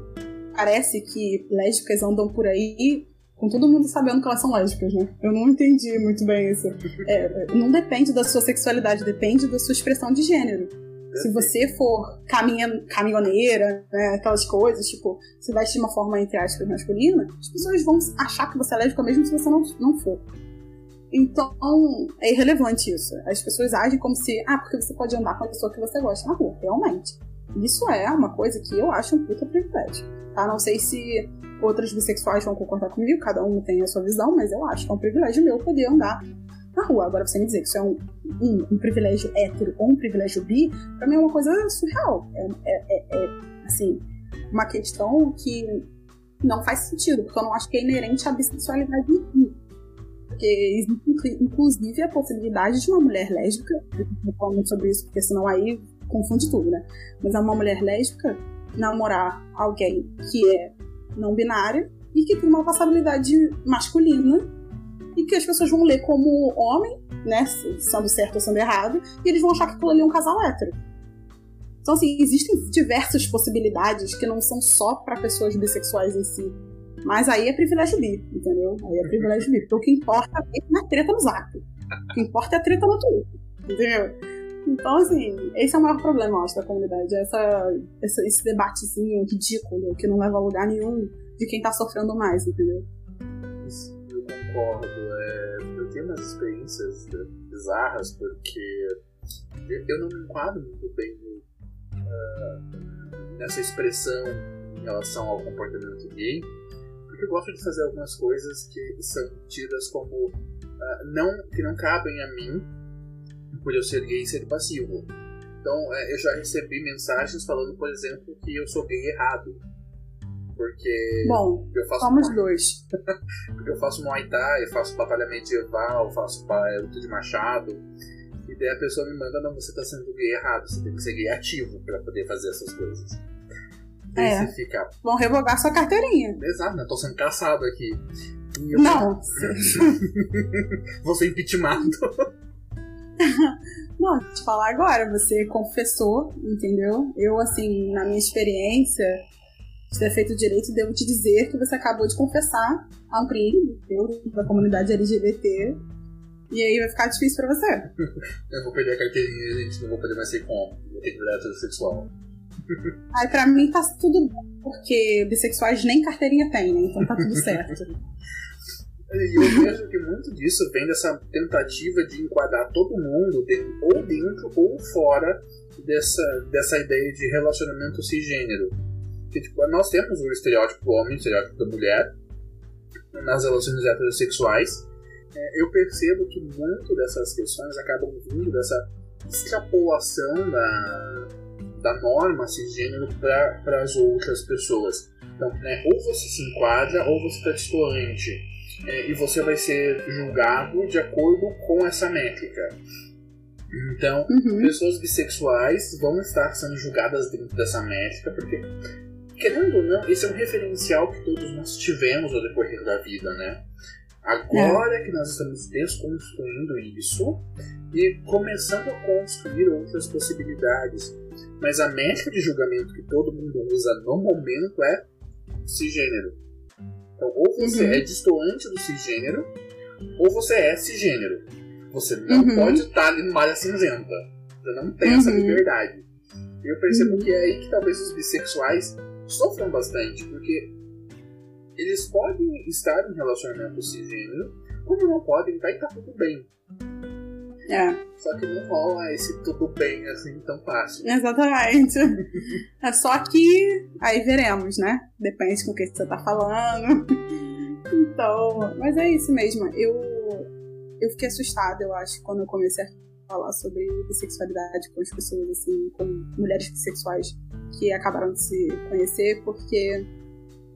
Speaker 3: parece que lésbicas andam por aí com todo mundo sabendo que elas são lésbicas, né? Eu não entendi muito bem isso. É, não depende da sua sexualidade, depende da sua expressão de gênero. Se você for caminha, caminhoneira, né, aquelas coisas, tipo, se veste de uma forma, entre aspas, masculina, as pessoas vão achar que você é lésbica mesmo se você não, não for. Então, é irrelevante isso. As pessoas agem como se, ah, porque você pode andar com a pessoa que você gosta na rua. Realmente. Isso é uma coisa que eu acho um puta privilégio. Tá? Não sei se outros bissexuais vão concordar comigo, cada um tem a sua visão, mas eu acho que é um privilégio meu poder andar na rua. Agora, você me dizer que isso é um, um, um privilégio hétero ou um privilégio bi, pra mim é uma coisa surreal. É, é, é, é, assim, uma questão que não faz sentido, porque eu não acho que é inerente à bissexualidade em porque existe inclusive a possibilidade de uma mulher lésbica, eu falo muito sobre isso, porque senão aí confunde tudo, né? Mas é uma mulher lésbica namorar alguém que é não binária e que tem uma passabilidade masculina e que as pessoas vão ler como homem, né? Sendo certo ou sendo errado, e eles vão achar que aquilo ali é um casal hétero. Então, assim, existem diversas possibilidades que não são só para pessoas bissexuais em si. Mas aí é privilégio bi, entendeu? Aí é privilégio bi. Porque o que importa é a treta no zap. O que importa é a treta no Twitter, entendeu? Então, assim, esse é o maior problema, eu acho, da comunidade. Essa, esse debatezinho ridículo, que não leva a lugar nenhum de quem tá sofrendo mais, entendeu?
Speaker 1: Concordo. É, eu tenho umas experiências bizarras, porque eu não me enquadro muito bem uh, nessa expressão em relação ao comportamento gay eu gosto de fazer algumas coisas que são tidas como uh, não que não cabem a mim por eu ser gay e ser passivo. Então, uh, eu já recebi mensagens falando, por exemplo, que eu sou gay errado. Porque
Speaker 3: Bom, eu faço somos dois.
Speaker 1: porque eu faço Muay Thai, eu faço batalha medieval, eu faço luta de machado. E daí a pessoa me manda, não, você tá sendo gay errado, você tem que ser gay ativo para poder fazer essas coisas.
Speaker 3: É. você fica. Vão revogar sua carteirinha.
Speaker 1: Exato, né? Tô sendo caçado aqui.
Speaker 3: Não.
Speaker 1: Vou ser impeachmentado.
Speaker 3: Não, te falar agora, você confessou, entendeu? Eu, assim, na minha experiência de ter feito direito, devo te dizer que você acabou de confessar a um crime da comunidade LGBT. E aí vai ficar difícil pra você.
Speaker 1: Eu vou perder a carteirinha, gente, não vou poder mais ser como. Vou ter que virar sexual.
Speaker 3: Aí pra mim tá tudo bom, porque bissexuais nem carteirinha tem, né? Então tá tudo certo.
Speaker 1: E eu vejo que muito disso vem dessa tentativa de enquadrar todo mundo ou dentro ou fora dessa, dessa ideia de relacionamento cisgênero. Que, tipo, nós temos o estereótipo do homem, o estereótipo da mulher nas relações heterossexuais. É, eu percebo que muito dessas questões acabam vindo dessa extrapolação da, da norma cisgênero para as outras pessoas. Então, né, ou você se enquadra ou você está distoante. É, e você vai ser julgado de acordo com essa métrica. Então, uhum. pessoas bissexuais vão estar sendo julgadas dentro dessa métrica, porque, querendo ou não, esse é um referencial que todos nós tivemos ao decorrer da vida, né? Agora é. que nós estamos desconstruindo isso e começando a construir outras possibilidades. Mas a métrica de julgamento que todo mundo usa no momento é cisgênero. Então, ou você uhum. é distoante do cisgênero, ou você é cisgênero. Você não uhum. pode estar ali numa área cinzenta. Você não tem uhum. essa liberdade. E eu percebo uhum. que é aí que talvez os bissexuais sofram bastante, porque eles podem estar em relacionamento cisgênero, como não podem estar e tá tudo bem.
Speaker 3: É.
Speaker 1: Só que não rola esse tudo bem assim tão fácil.
Speaker 3: Exatamente. é só que aí veremos, né? Depende com o que você tá falando. então, mas é isso mesmo. Eu, eu fiquei assustada, eu acho, quando eu comecei a falar sobre bissexualidade com as pessoas, assim, com mulheres bissexuais que acabaram de se conhecer, porque.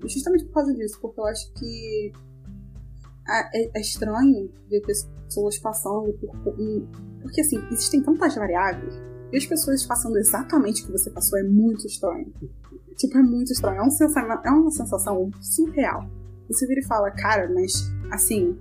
Speaker 3: Justamente por causa disso, porque eu acho que é, é estranho ver pessoas passando por, por, Porque, assim, existem tantas variáveis e as pessoas passando exatamente o que você passou é muito estranho. Tipo, é muito estranho. É, um é uma sensação surreal. Você vira e fala, cara, mas, assim,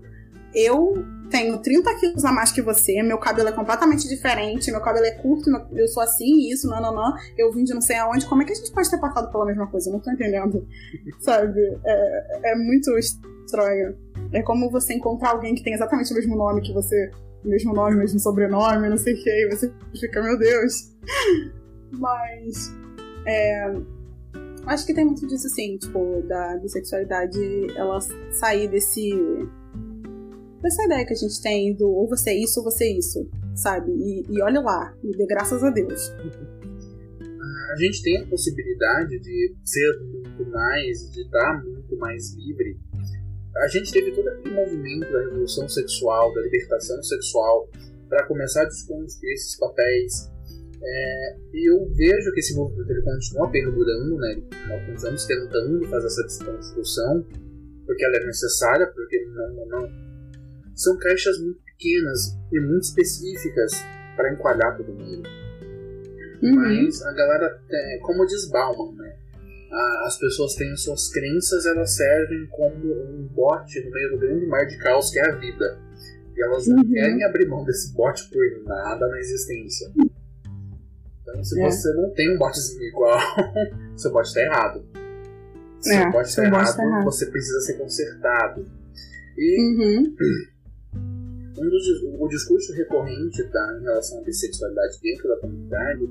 Speaker 3: eu tenho 30 quilos a mais que você, meu cabelo é completamente diferente, meu cabelo é curto, eu sou assim, isso, não, não, não, eu vim de não sei aonde, como é que a gente pode ter passado pela mesma coisa? Eu não tô entendendo, sabe? É, é muito estranho. É como você encontrar alguém que tem exatamente o mesmo nome que você, o mesmo nome, o mesmo sobrenome, não sei o que, e você fica, meu Deus. Mas. É, acho que tem muito disso, assim, tipo, da bissexualidade ela sair desse. Dessa ideia que a gente tem do ou você é isso ou você é isso, sabe? E, e olha lá, e dê graças a Deus.
Speaker 1: A gente tem a possibilidade de ser muito mais, de estar muito mais livre. A gente teve todo aquele movimento da revolução sexual, da libertação sexual, para começar a desconstruir esses papéis. É, eu vejo que esse movimento ele continua perdurando, né? Nós continuamos tentando fazer essa desconstrução, porque ela é necessária, porque não, não são caixas muito pequenas e muito específicas para enquadrar todo mundo. Uhum. Mas a galera, é, como diz Bauman, né? as pessoas têm suas crenças, elas servem como um bote no meio do grande mar de caos que é a vida. E elas não uhum. querem abrir mão desse bote por nada na existência. Então, se é. você não tem um botezinho igual, seu bote está errado. Se é, o bote está errado, tá errado, você precisa ser consertado. E uhum. Um dos, o discurso recorrente tá, em relação à bissexualidade dentro da comunidade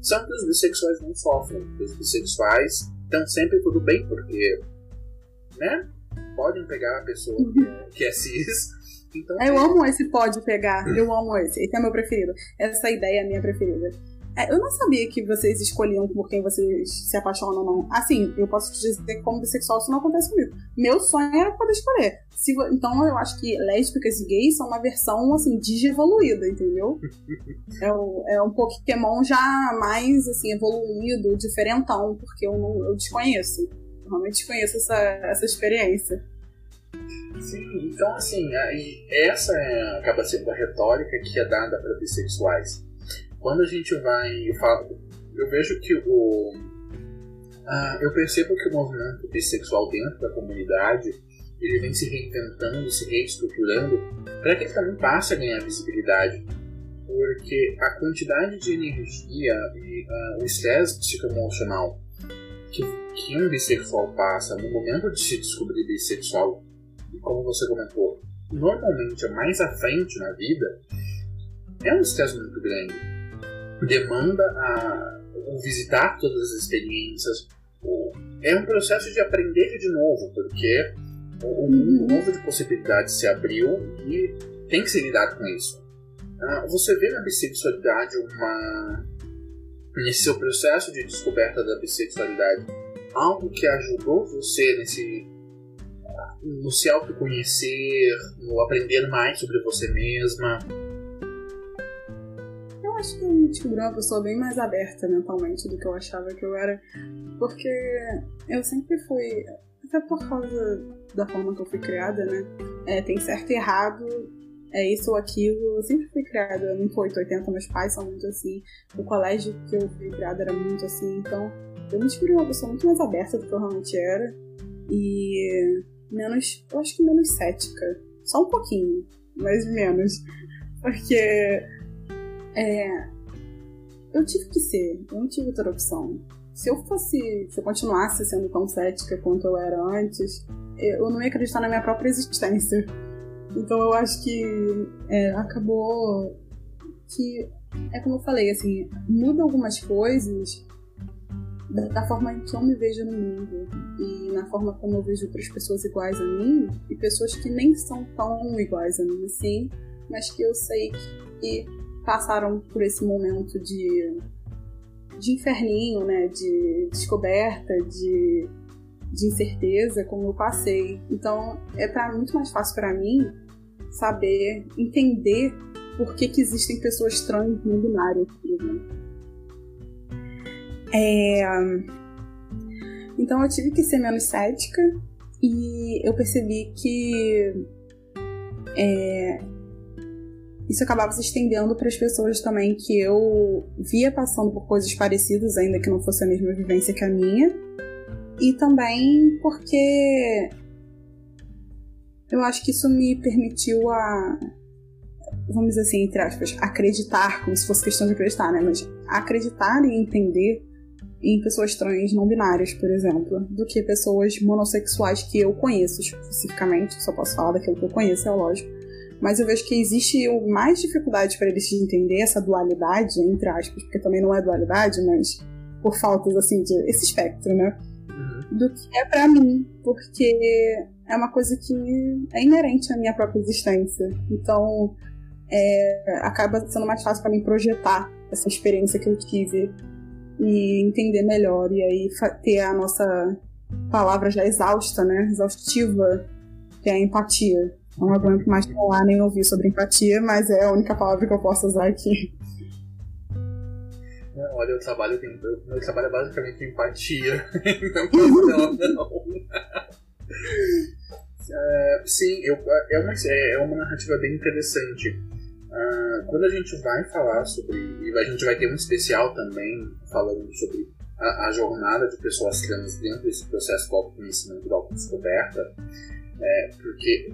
Speaker 1: são que os bissexuais não sofrem. Os bissexuais estão sempre tudo bem, porque né, podem pegar a pessoa que é, que é cis
Speaker 3: então, eu amo esse pode pegar. Eu amo esse. Esse é meu preferido. Essa ideia é a minha preferida. É, eu não sabia que vocês escolhiam por quem vocês se apaixonam ou não. Assim, eu posso te dizer que como bissexual isso não acontece comigo. Meu sonho era poder escolher. Se, então eu acho que lésbicas e gays são uma versão, assim, digievoluída, entendeu? é, o, é um Pokémon já mais, assim, evoluído, diferentão, porque eu, não, eu desconheço. Eu realmente desconheço essa, essa experiência.
Speaker 1: Sim, então assim, essa é, acaba sendo a retórica que é dada para bissexuais. Quando a gente vai. Eu vejo que o. Ah, eu percebo que o movimento bissexual dentro da comunidade ele vem se reinventando, se reestruturando, para que ele também passe a ganhar visibilidade. Porque a quantidade de energia e uh, o estresse psicoemocional que, que um bissexual passa no momento de se descobrir bissexual e como você comentou, normalmente é mais à frente na vida, é um estresse muito grande. Demanda a, o visitar todas as experiências. é um processo de aprender de novo, porque o, mundo novo de possibilidades se abriu e tem que se lidar com isso. Ah, você vê na bissexualidade uma. nesse seu processo de descoberta da bissexualidade algo que ajudou você nesse no se autoconhecer, no aprender mais sobre você mesma?
Speaker 3: Acho que eu descobri uma pessoa bem mais aberta mentalmente do que eu achava que eu era, porque eu sempre fui, até por causa da forma que eu fui criada, né? É, tem certo e errado, é isso ou aquilo. Eu sempre fui criada muito 880, meus pais são muito assim. O colégio que eu fui criada era muito assim. Então, eu me descobri uma pessoa muito mais aberta do que eu realmente era. E menos. Eu acho que menos cética. Só um pouquinho, mas menos. Porque. É. Eu tive que ser, eu não tive outra opção. Se eu fosse. Se eu continuasse sendo tão cética quanto eu era antes, eu não ia acreditar na minha própria existência. Então eu acho que é, acabou que. É como eu falei, assim, muda algumas coisas da, da, forma em que eu me vejo no mundo e na forma como eu vejo outras pessoas iguais a mim e pessoas que nem são tão iguais a mim assim, mas que eu sei que passaram por esse momento de, de inferninho, né, de descoberta, de, de incerteza, como eu passei. Então é pra, muito mais fácil para mim saber, entender por que, que existem pessoas trans binárias, por exemplo é... Então eu tive que ser menos cética e eu percebi que é... isso acabava se estendendo para as pessoas também que eu via passando por coisas parecidas, ainda que não fosse a mesma vivência que a minha. E também porque eu acho que isso me permitiu a vamos dizer assim, entre aspas, acreditar, como se fosse questão de acreditar, né? Mas acreditar e entender em pessoas trans não binárias, por exemplo, do que pessoas monossexuais que eu conheço especificamente, só posso falar daquilo que eu conheço, é lógico. Mas eu vejo que existe mais dificuldade para eles entender essa dualidade, entre aspas, porque também não é dualidade, mas por faltas assim de esse espectro, né? Uhum. Do que é para mim, porque é uma coisa que é inerente à minha própria existência. Então, é, acaba sendo mais fácil para mim projetar essa experiência que eu tive e entender melhor e aí ter a nossa palavra já exausta, né? Exaustiva, que é a empatia. Não aguento mais falar nem ouvir sobre empatia, mas é a única palavra que eu posso usar aqui.
Speaker 1: Não, olha, eu trabalho, eu, meu trabalho é basicamente empatia. não, não, não. é, sim, eu, é, uma, é uma narrativa bem interessante. Uh, quando a gente vai falar sobre. E a gente vai ter um especial também falando sobre a, a jornada de pessoas trans dentro desse processo do autoconhecimento da autodescoberta. É, porque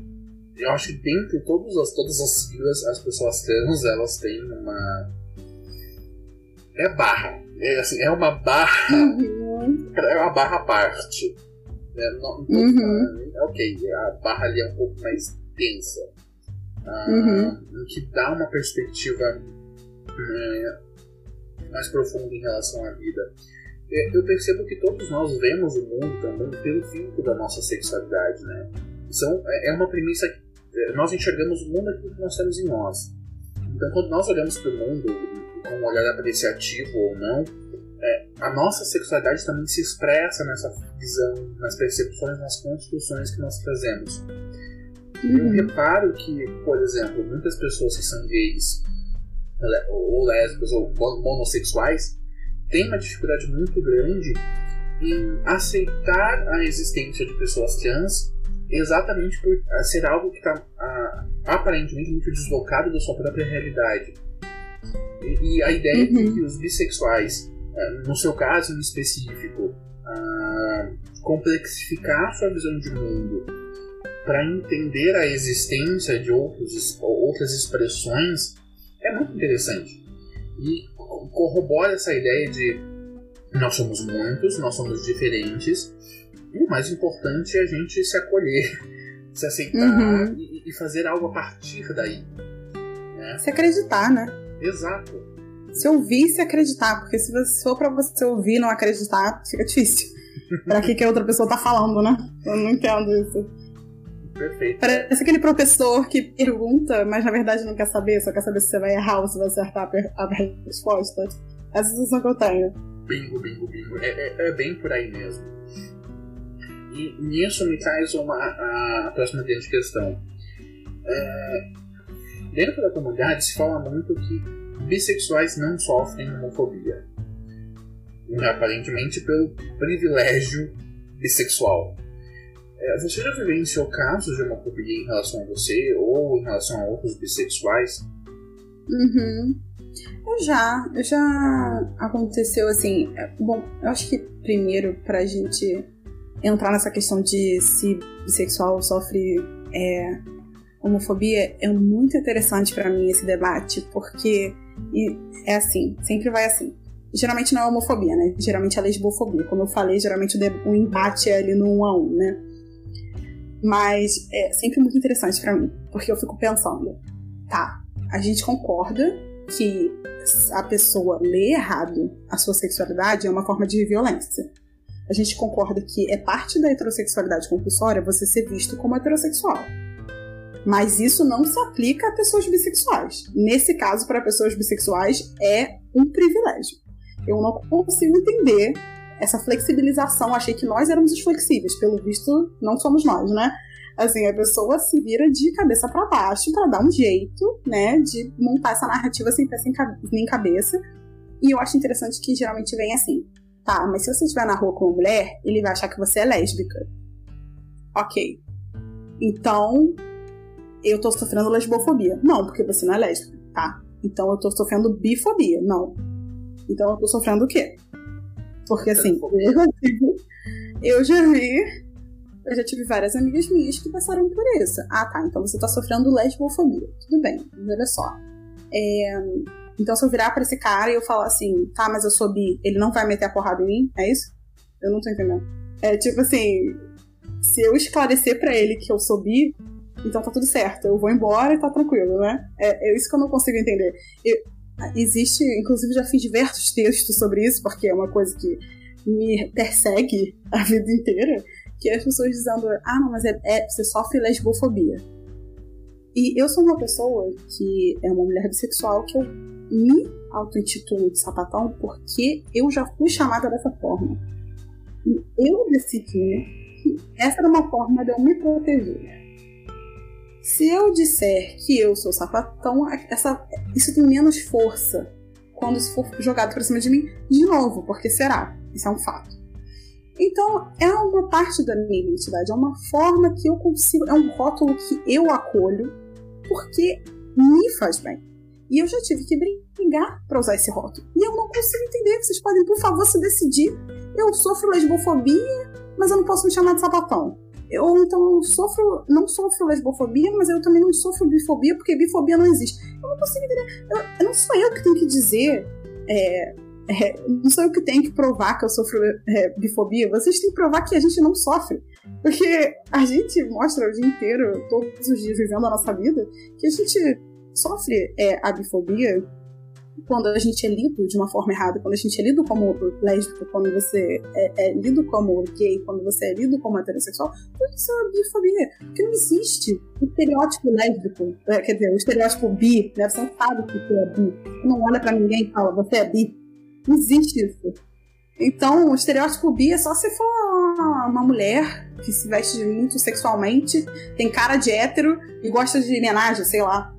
Speaker 1: eu acho que dentro de todas as, todas as siglas, as pessoas trans elas têm uma. É barra. É, assim, é uma barra. Uhum. É uma barra à parte. É, não, uhum. ok, a barra ali é um pouco mais densa uhum. que dá uma perspectiva né, mais profunda em relação à vida. É, eu percebo que todos nós vemos o mundo também pelo filtro da nossa sexualidade, né? São, é, é uma premissa que nós enxergamos o mundo aquilo que nós temos em nós. Então, quando nós olhamos para o mundo com um olhar apreciativo ou não, é, a nossa sexualidade também se expressa nessa visão, nas percepções, nas construções que nós trazemos. Uhum. Eu reparo que, por exemplo, muitas pessoas que são gays ou lésbicas ou monossexuais têm uma dificuldade muito grande em aceitar a existência de pessoas trans exatamente por ser algo que está aparentemente muito deslocado da sua própria realidade. E, e a ideia uhum. de que os bissexuais, é, no seu caso em específico, complexificar sua visão de mundo para entender a existência de outros, outras expressões é muito interessante. E corrobora essa ideia de nós somos muitos, nós somos diferentes, e o mais importante é a gente se acolher, se aceitar uhum. e, e, fazer algo a partir daí.
Speaker 3: Né? Se acreditar, né?
Speaker 1: Exato.
Speaker 3: Se ouvir e se acreditar, porque se for para você ouvir e não acreditar, fica difícil. para que, que a outra pessoa tá falando, né? Eu não entendo isso.
Speaker 1: Perfeito.
Speaker 3: Parece aquele professor que pergunta, mas na verdade não quer saber, só quer saber se você vai errar ou se vai acertar a resposta. Essa é a sensação que eu tenho.
Speaker 1: Bingo, bingo, bingo. É, é, é bem por aí mesmo. E nisso me traz uma, a, a próxima grande questão. É, dentro da comunidade se fala muito que bissexuais não sofrem homofobia. Aparentemente pelo privilégio bissexual. É, você já vivenciou casos de homofobia em relação a você ou em relação a outros bissexuais?
Speaker 3: Uhum. Eu já, eu já aconteceu assim. É, bom, eu acho que primeiro pra gente entrar nessa questão de se bissexual sofre é, homofobia é muito interessante para mim esse debate, porque é assim, sempre vai assim. Geralmente não é homofobia, né? Geralmente é lesbofobia. Como eu falei, geralmente o embate é ali no um a um, né? Mas é sempre muito interessante para mim, porque eu fico pensando, tá, a gente concorda que a pessoa lê errado a sua sexualidade é uma forma de violência. A gente concorda que é parte da heterossexualidade compulsória você ser visto como heterossexual. Mas isso não se aplica a pessoas bissexuais. Nesse caso, para pessoas bissexuais, é um privilégio. Eu não consigo entender essa flexibilização. Achei que nós éramos os flexíveis, pelo visto, não somos nós, né? Assim, a pessoa se vira de cabeça para baixo para dar um jeito, né, de montar essa narrativa sem pé nem cabeça. E eu acho interessante que geralmente vem assim: tá, mas se você estiver na rua com uma mulher, ele vai achar que você é lésbica. Ok. Então, eu tô sofrendo lesbofobia. Não, porque você não é lésbica, tá? Então eu tô sofrendo bifobia. Não. Então eu tô sofrendo o quê? Porque assim, eu já vi, eu já tive várias amigas minhas que passaram por isso. Ah, tá, então você tá sofrendo lesbofobia. Tudo bem, mas olha só. É, então se eu virar pra esse cara e eu falar assim, tá, mas eu sou bi, ele não vai meter a porrada em mim? É isso? Eu não tô entendendo. É tipo assim, se eu esclarecer para ele que eu sou bi, então tá tudo certo, eu vou embora e tá tranquilo, né? É, é isso que eu não consigo entender. Eu, existe, inclusive já fiz diversos textos sobre isso, porque é uma coisa que me persegue a vida inteira, que é as pessoas dizendo, ah, não, mas é, é, você sofre lesbofobia. E eu sou uma pessoa que é uma mulher bissexual que eu me auto-intitulo de sapatão porque eu já fui chamada dessa forma. E eu decidi que essa era uma forma de eu me proteger. Se eu disser que eu sou sapatão, essa, isso tem menos força quando isso for jogado pra cima de mim de novo, porque será. Isso é um fato. Então, é uma parte da minha identidade, é uma forma que eu consigo, é um rótulo que eu acolho porque me faz bem. E eu já tive que brigar para usar esse rótulo. E eu não consigo entender. Vocês podem, por favor, se decidir. Eu sofro lesbofobia, mas eu não posso me chamar de sapatão. Eu então sofro, não sofro lesbofobia, mas eu também não sofro bifobia, porque bifobia não existe. Eu não consigo entender. Eu, não sou eu que tenho que dizer. É, é, não sou eu que tenho que provar que eu sofro é, bifobia. Vocês têm que provar que a gente não sofre. Porque a gente mostra o dia inteiro, todos os dias vivendo a nossa vida, que a gente sofre é, a bifobia quando a gente é lido de uma forma errada, quando a gente é lido como lésbico, quando você é, é lido como gay, quando você é lido como heterossexual, tudo isso é bifobia. Porque não existe o estereótipo lésbico, é, quer dizer, o estereótipo bi, né? Você não sabe que você é bi. Você não olha pra ninguém e fala, você é bi. Não existe isso. Então, o estereótipo bi é só se for uma mulher que se veste muito sexualmente, tem cara de hétero e gosta de homenagem, sei lá.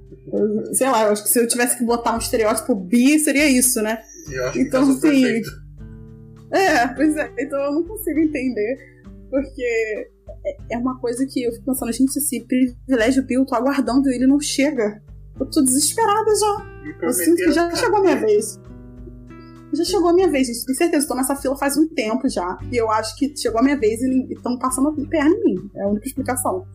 Speaker 3: Sei lá, eu acho que se eu tivesse que botar um estereótipo bi, seria isso, né?
Speaker 1: Eu acho então, que assim. Perfeito.
Speaker 3: É, pois é, então eu não consigo entender, porque é, é uma coisa que eu fico pensando, gente, esse privilégio bi, eu tô aguardando e ele não chega. Eu tô desesperada já. Eu sinto que já chegou a minha vez. Já chegou a minha vez, gente. Tenho certeza, estou nessa fila faz um tempo já. E eu acho que chegou a minha vez e estão passando perna em mim. É a única explicação.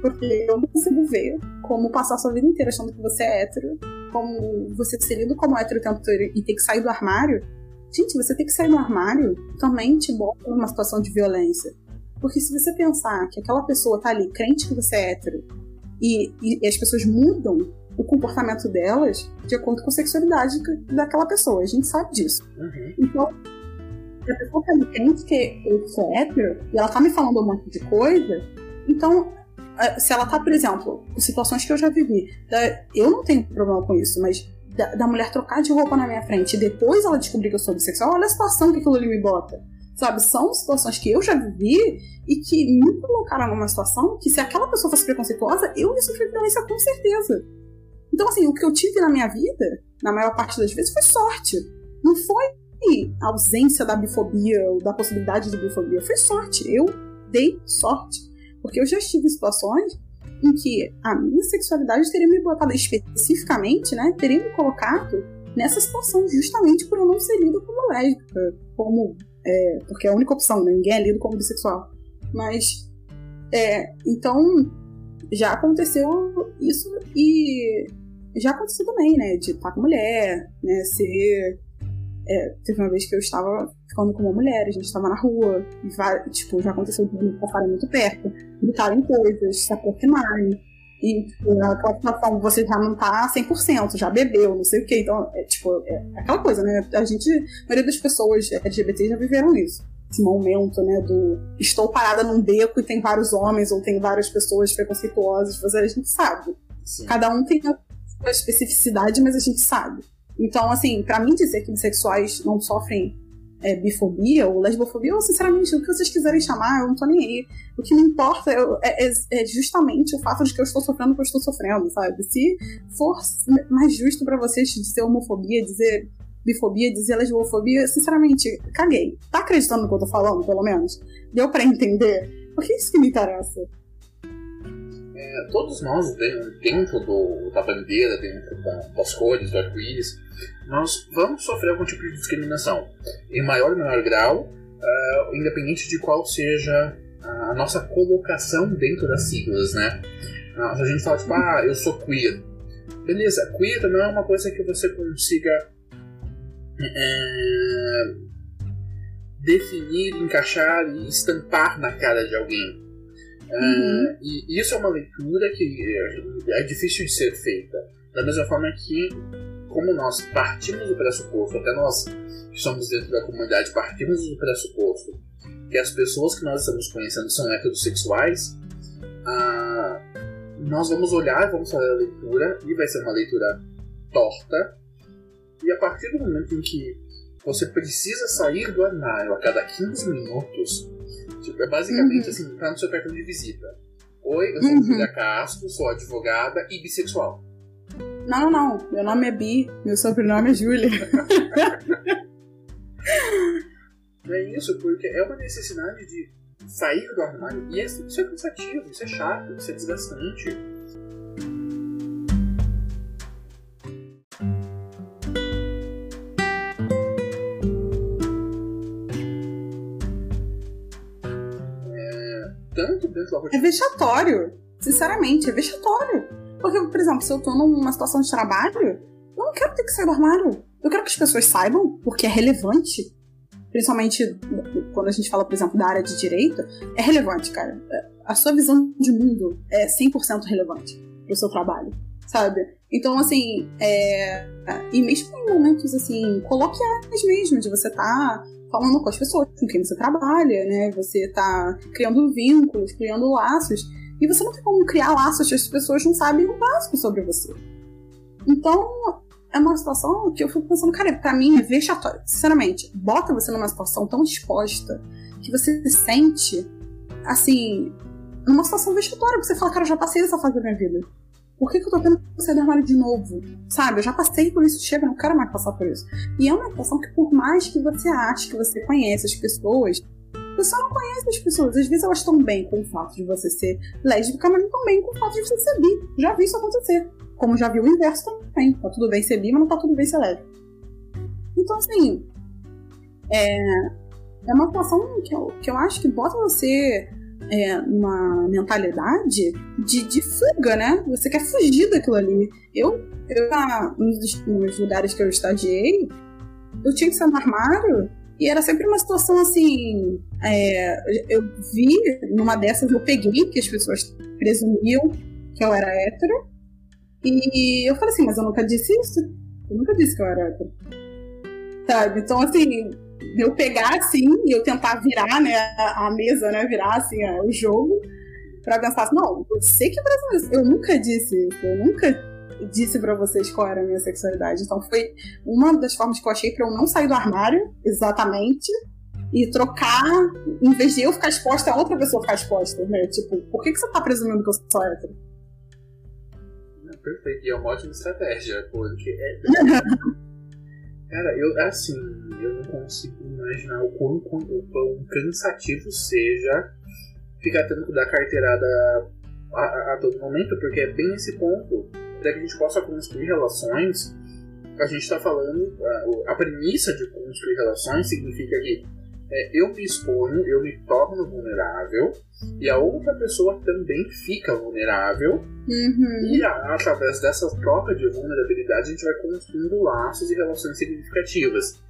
Speaker 3: Porque eu não consigo ver como passar sua vida inteira achando que você é hétero, como você ser lido como hétero o tempo todo e ter que sair do armário. Gente, você tem que sair do armário também te bota numa situação de violência. Porque se você pensar que aquela pessoa tá ali crente que você é hétero e, e, as pessoas mudam o comportamento delas de acordo com a sexualidade daquela pessoa, a gente sabe disso. Uhum. Então, se a pessoa tá ali crente que eu sou hétero e ela tá me falando um monte de coisa, então se ela tá, por exemplo, em situações que eu já vivi, eu não tenho problema com isso, mas da, da, mulher trocar de roupa na minha frente e depois ela descobrir que eu sou bissexual, olha a situação que aquilo ali me bota. Sabe, são situações que eu já vivi e que me colocaram numa situação que se aquela pessoa fosse preconceituosa, eu ia sofrer violência com certeza. Então, assim, o que eu tive na minha vida, na maior parte das vezes, foi sorte. Não foi ausência da bifobia ou da possibilidade de bifobia, foi sorte. Eu dei sorte. Porque eu já estive em situações em que a minha sexualidade teria me botado especificamente, né? Teria me colocado nessa situação justamente por eu não ser lido como lésbica, como. É, porque é a única opção, né? Ninguém é lido como bissexual. Mas. É, então, já aconteceu isso e já aconteceu também, né? De estar com mulher, né? Ser. É, teve uma vez que eu estava ficando com uma mulher, a gente estava na rua, e tipo, já aconteceu de me passarem muito perto, gritarem coisas, se aproximarem. E, tipo, naquela situação, você já não tá 100%, já bebeu, não sei o quê. Então, é, tipo, é aquela coisa, né? A gente, a maioria das pessoas LGBT já viveram isso. Esse momento, né, do estou parada num beco e tem vários homens ou tem várias pessoas preconceituosas, a gente sabe. Sim. Cada um tem a especificidade, mas a gente sabe. Então, assim, para mim dizer que bissexuais não sofrem é, bifobia ou lesbofobia, ou sinceramente, o que vocês quiserem chamar, eu não tô nem aí. O que me importa é, é, é justamente o fato de que eu estou sofrendo o que eu estou sofrendo, sabe? Se for mais justo para vocês dizer homofobia, dizer bifobia, dizer lesbofobia, sinceramente, caguei. Tá acreditando no que eu tô falando, pelo menos? Deu para entender? Porque é isso que me interessa.
Speaker 1: É, todos nós, dentro do, da bandeira, dentro da, das cores, do arco-íris, nós vamos sofrer algum tipo de discriminação, em maior ou menor grau, uh, independente de qual seja a nossa colocação dentro das siglas, né? Uh, se a gente fala, tipo, ah, eu sou queer. Beleza, queer não é uma coisa que você consiga uh, definir, encaixar e estampar na cara de alguém. Uhum. e isso é uma leitura que é, é difícil de ser feita. Da mesma forma que, como nós partimos do pressuposto, até nós que somos dentro da comunidade partimos do pressuposto que as pessoas que nós estamos conhecendo são heterossexuais, ah, nós vamos olhar, vamos fazer a leitura e vai ser uma leitura torta. E a partir do momento em que você precisa sair do armário a cada 15 minutos, é basicamente uhum. assim, tá no seu cartão de visita. Oi, eu sou uhum. Julia Castro, sou advogada e bissexual.
Speaker 3: Não, não, meu nome é Bi, meu sobrenome é Júlia.
Speaker 1: é isso, porque é uma necessidade de sair do armário. E isso é cansativo, isso é chato, isso é desgastante. É
Speaker 3: vexatório. Sinceramente, é vexatório. Porque, por exemplo, se eu tô numa situação de trabalho, eu não quero ter que sair do armário. Eu quero que as pessoas saibam, porque é relevante principalmente quando a gente fala, por exemplo, da área de direito, é relevante, cara. A sua visão de mundo é 100% relevante pro seu trabalho, sabe? Então, assim, é... e mesmo em momentos, assim, coloquiais mesmo, de você tá falando com as pessoas com quem você trabalha, né? Você tá criando vínculos, criando laços, e você não tem como criar laços se as pessoas não sabem o básico sobre você. Então, é uma situação que eu fico pensando, cara, pra mim é vexatório. Sinceramente, bota você numa situação tão exposta que você se sente, assim, numa situação vexatória, que você fala, cara, eu já passei dessa fase da minha vida. Por que, que eu tô tendo que sair do armário de novo? Sabe? Eu já passei por isso, chega, não quero mais passar por isso. E é uma situação que, por mais que você ache que você conhece as pessoas, você não conhece as pessoas. Às vezes elas estão bem com o fato de você ser lésbica, mas não estão bem com o fato de você ser bi. Já vi isso acontecer. Como já vi o inverso também. Tá tudo bem ser bi, mas não tá tudo bem ser lésbica. Então, assim, é, é uma situação que eu, que eu acho que bota você é, numa mentalidade de, de fuga, né? Você quer fugir daquilo ali. Eu, eu nos, nos lugares que eu estagiei, eu tinha que ser no armário e era sempre uma situação assim. É, eu vi numa dessas, eu peguei, que as pessoas presumiam que eu era hétero. E eu falei assim, mas eu nunca disse isso. Eu nunca disse que eu era hétero. Sabe? Então, assim, eu pegar assim e eu tentar virar né, a, a mesa, né? Virar assim, o jogo, pra pensar assim, não, você que é brasileiro. Eu nunca disse isso. Eu nunca disse para vocês qual era a minha sexualidade. Então foi uma das formas que eu achei para eu não sair do armário, exatamente, e trocar, em vez de eu ficar exposta, a outra pessoa ficar exposta, né? Tipo, por que, que você tá presumindo que eu sou hétero?
Speaker 1: Perfeito, e é uma ótima estratégia, porque é. Cara, eu, assim, eu não consigo imaginar o quão, o quão cansativo seja ficar tendo que dar carteirada a, a, a todo momento, porque é bem esse ponto. Para que a gente possa construir relações, a gente está falando, a, a, premissa de construir relações significa que é, eu me exponho, eu me torno vulnerável e a outra pessoa também fica vulnerável
Speaker 3: uhum.
Speaker 1: e a, através dessa troca de vulnerabilidade a gente vai construindo laços e relações significativas.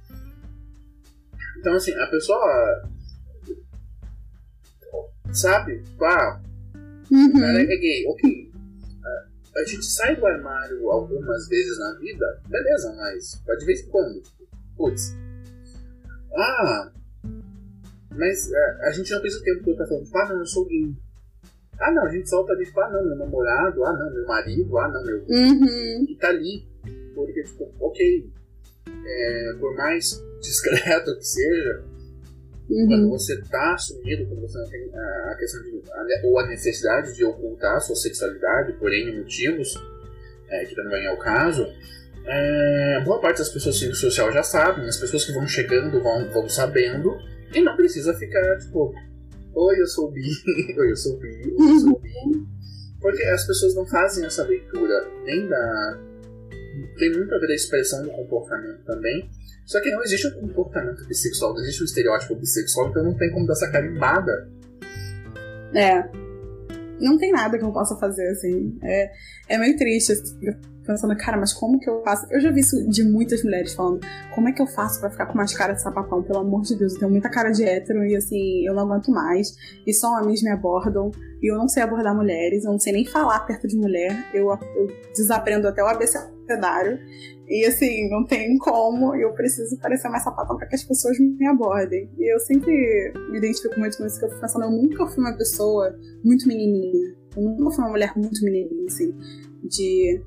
Speaker 1: Então assim, a pessoa sabe, ah,
Speaker 3: uhum.
Speaker 1: cara é gay, ok, a gente sai do armário algumas vezes na vida, beleza, mas de vez em quando. Putz. Ah, mas é, a gente não pensa o tempo todo tá falando, tipo, ah não, eu sou gay. Ah não, a gente solta ali, tipo, ah não, meu namorado, ah não, meu marido, ah não, meu.
Speaker 3: Uhum.
Speaker 1: E tá ali. Porque, tipo, ok. É, por mais discreto que seja, Uhum. Quando você está assumido, quando você não tem a questão de. ou a necessidade de ocultar a sua sexualidade por N motivos, é, que também é o caso, é, boa parte das pessoas do social já sabem, as pessoas que vão chegando vão, vão sabendo, e não precisa ficar tipo, oi, eu sou bi, oi, eu sou bi, oi, eu sou bi. Porque as pessoas não fazem essa leitura nem da. Tem muito a ver a expressão do comportamento também, só que não existe um comportamento bissexual, não existe um estereótipo bissexual, então não tem como dar essa carimbada.
Speaker 3: É. Não tem nada que eu possa fazer, assim. É, é meio triste. Assim. Pensando, cara, mas como que eu faço? Eu já vi isso de muitas mulheres falando, como é que eu faço para ficar com mais cara de sapatão? Pelo amor de Deus, eu tenho muita cara de hétero e assim, eu não aguento mais. E só homens me abordam. E eu não sei abordar mulheres, eu não sei nem falar perto de mulher. Eu, eu desaprendo até o abecedário. E assim, não tem como, eu preciso parecer mais sapatão para que as pessoas me abordem. E eu sempre me identifico muito com isso que eu fico pensando, eu nunca fui uma pessoa muito menininha. Eu nunca fui uma mulher muito menininha, assim, de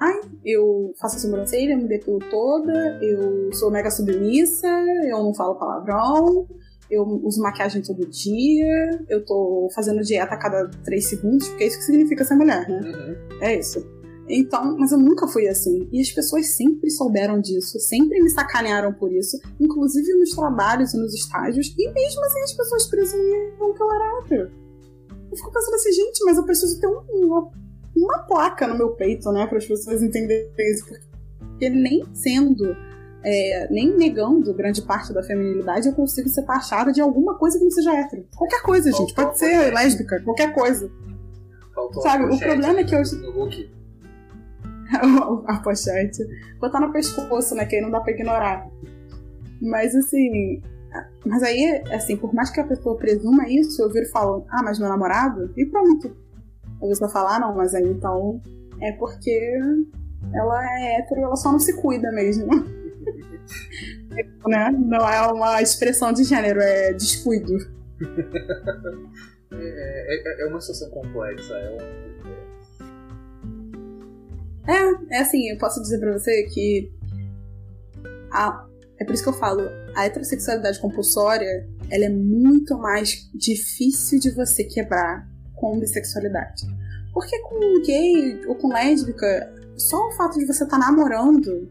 Speaker 3: Ai, eu faço a sobrancelha, me depilo toda, eu sou mega submissa, eu não falo palavrão, eu uso maquiagem todo dia, eu tô fazendo dieta a cada três segundos, porque é isso que significa ser mulher, né? Uhum. É isso. Então, mas eu nunca fui assim. E as pessoas sempre souberam disso, sempre me sacanearam por isso, inclusive nos trabalhos e nos estágios, e mesmo assim as pessoas presumiam que eu era hétero. Eu fico pensando assim, gente, mas eu preciso ter um, uma uma placa no meu peito, né, para as pessoas entenderem isso. Porque nem sendo, é, nem negando grande parte da feminilidade, eu consigo ser taxada de alguma coisa que não seja hétero. Qualquer coisa, gente. Pode ser lésbica, qualquer coisa.
Speaker 1: Faltou
Speaker 3: Sabe,
Speaker 1: o
Speaker 3: problema é que eu. A pochete. Botar no pescoço, né? Que aí não dá pra ignorar. Mas assim. Mas aí, assim, por mais que a pessoa presuma isso, eu viro e falo, ah, mas meu namorado? E pronto. Ah, não, mas aí então é porque ela é hétero, ela só não se cuida mesmo. né? Não é uma expressão de gênero, é descuido.
Speaker 1: É, é, é, uma situação complexa. É,
Speaker 3: um... é, é assim, eu posso dizer pra você que a, é por isso que eu falo, a heterossexualidade compulsória ela é muito mais difícil de você quebrar com bissexualidade. Porque com gay ou com lésbica, só o fato de você estar tá namorando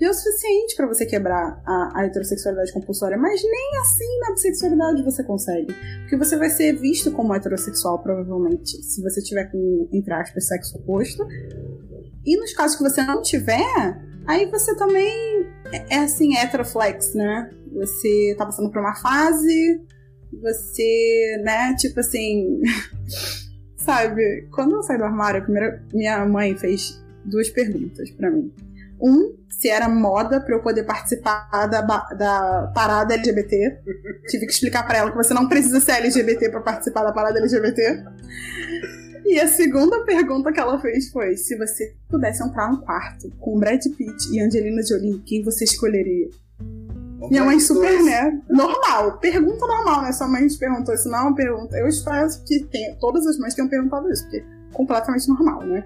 Speaker 3: é o suficiente para você quebrar a, a, heterossexualidade compulsória, mas nem assim na bissexualidade você consegue. Porque você vai ser visto como heterossexual, provavelmente, se você tiver com, entre aspas, sexo oposto. E nos casos que você não tiver, aí você também é, é assim, heteroflex, né? Você tá passando por uma fase, você, né, tipo assim. sabe, quando eu saí do armário, primeira, minha mãe fez duas perguntas para mim. Um, se era moda para eu poder participar da, da parada LGBT. Tive que explicar para ela que você não precisa ser LGBT para participar da parada LGBT. E a segunda pergunta que ela fez foi: se você pudesse entrar no quarto com Brad Pitt e Angelina Jolie, quem você escolheria? Minha mãe super, né? Normal. Pergunta normal, né? Sua mãe te perguntou isso, não pergunta. Eu espero que tenha, todas as mães tenham perguntado isso, porque é completamente normal, né?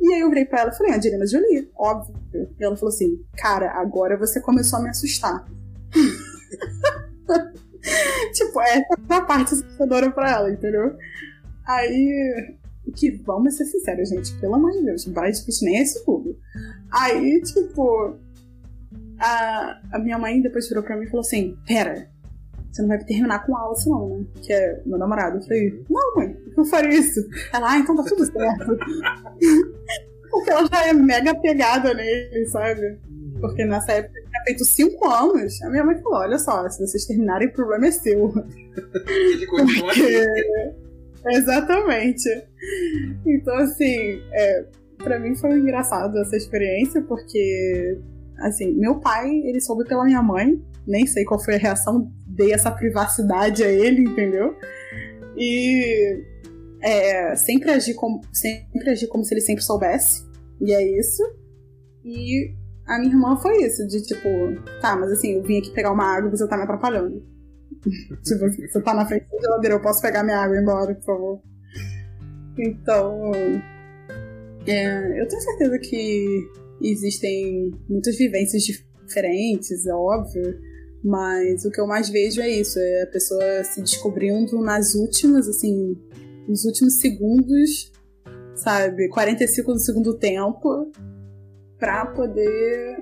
Speaker 3: E aí eu virei pra ela e falei, Angelina Jolie, óbvio. E ela falou assim, cara, agora você começou a me assustar. tipo, essa é a parte assustadora pra ela, entendeu? Aí, que vamos ser sinceros, gente, pelo amor de Deus, Brad Pitt nem é isso tudo. Aí, tipo, a, a minha mãe depois virou pra mim e falou assim: Pera, você não vai terminar com aula, senão, né? Que é meu namorado. Eu falei: Não, mãe, eu faria isso. Ela, ah, então tá tudo certo. Porque ela já é mega pegada nele, sabe? Porque nessa época tinha feito cinco anos. A minha mãe falou: Olha só, se vocês terminarem, o problema é seu.
Speaker 1: Ele continua Porque...
Speaker 3: Exatamente. Então, assim, é, pra mim foi engraçado essa experiência, porque Assim, meu pai, ele soube pela minha mãe, nem sei qual foi a reação, dei essa privacidade a ele, entendeu? E é, sempre agi como sempre agi como se ele sempre soubesse. E é isso. E a minha irmã foi isso, de tipo, tá, mas assim, eu vim aqui pegar uma água e você tá me atrapalhando. tipo, você tá na frente da geladeira, eu posso pegar minha água e ir embora, por favor. Então. É, eu tenho certeza que existem muitas vivências diferentes, é óbvio, mas o que eu mais vejo é isso, é a pessoa se descobrindo nas últimas, assim, nos últimos segundos, sabe, 45 do segundo tempo, pra poder.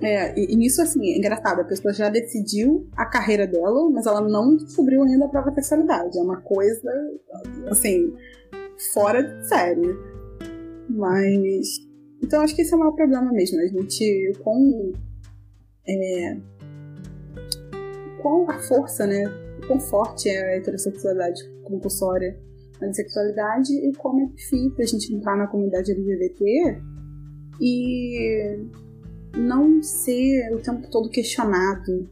Speaker 3: É, e, e nisso, assim, é engraçado, a pessoa já decidiu a carreira dela, mas ela não descobriu ainda a própria sexualidade. É uma coisa, assim, fora de série. Mas então acho que esse é o maior problema mesmo. A gente, com. É, com a força, né? Quão forte é a heterossexualidade compulsória. a bissexualidade e como é difícil a gente entrar na comunidade LGBT e não ser o tempo todo questionado.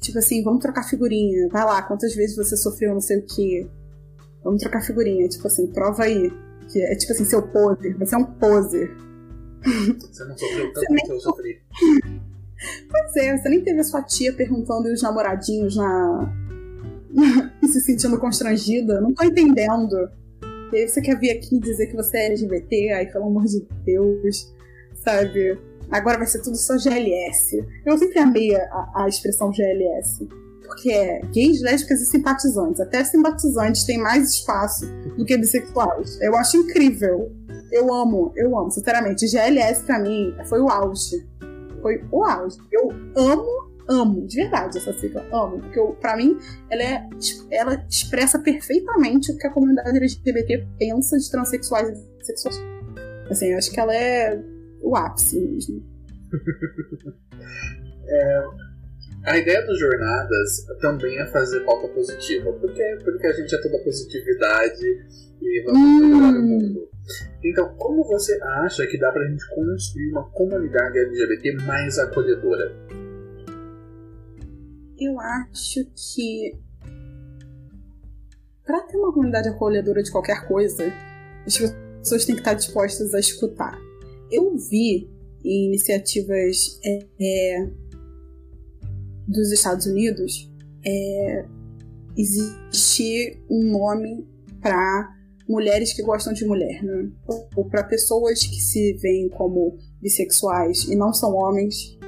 Speaker 3: Tipo assim, vamos trocar figurinha. Vai lá, quantas vezes você sofreu não sei o que. Vamos trocar figurinha. Tipo assim, prova aí. É tipo assim, seu poser. Você é um poser.
Speaker 1: Você não sofreu tanto quanto eu sofri.
Speaker 3: Pois é, você nem teve a sua tia perguntando e os namoradinhos na. e se sentindo constrangida. Não tô entendendo. E aí você quer vir aqui dizer que você é LGBT, aí pelo amor de Deus, sabe? Agora vai ser tudo só GLS. Eu sempre amei a, a expressão GLS. Porque é gays, lésbicas e simpatizantes. Até simpatizantes têm mais espaço do que bissexuais. Eu acho incrível. Eu amo, eu amo, sinceramente. GLS pra mim foi o auge. Foi o auge. Eu amo, amo, de verdade, essa sigla. Amo. Porque eu, pra mim, ela, é, ela expressa perfeitamente o que a comunidade LGBT pensa de transexuais e sexuais. Assim, eu acho que ela é o ápice mesmo.
Speaker 1: é, a ideia dos jornadas também é fazer pauta positiva, porque, porque a gente é toda positividade e vamos melhorar hum. o mundo. Então, como você acha que dá pra gente construir uma comunidade LGBT mais acolhedora?
Speaker 3: Eu acho que para ter uma comunidade acolhedora de qualquer coisa, as pessoas têm que estar dispostas a escutar. Eu vi em iniciativas é, é, dos Estados Unidos é, existe um nome para mulheres que gostam de mulher, né? ou para pessoas que se veem como bissexuais e não são homens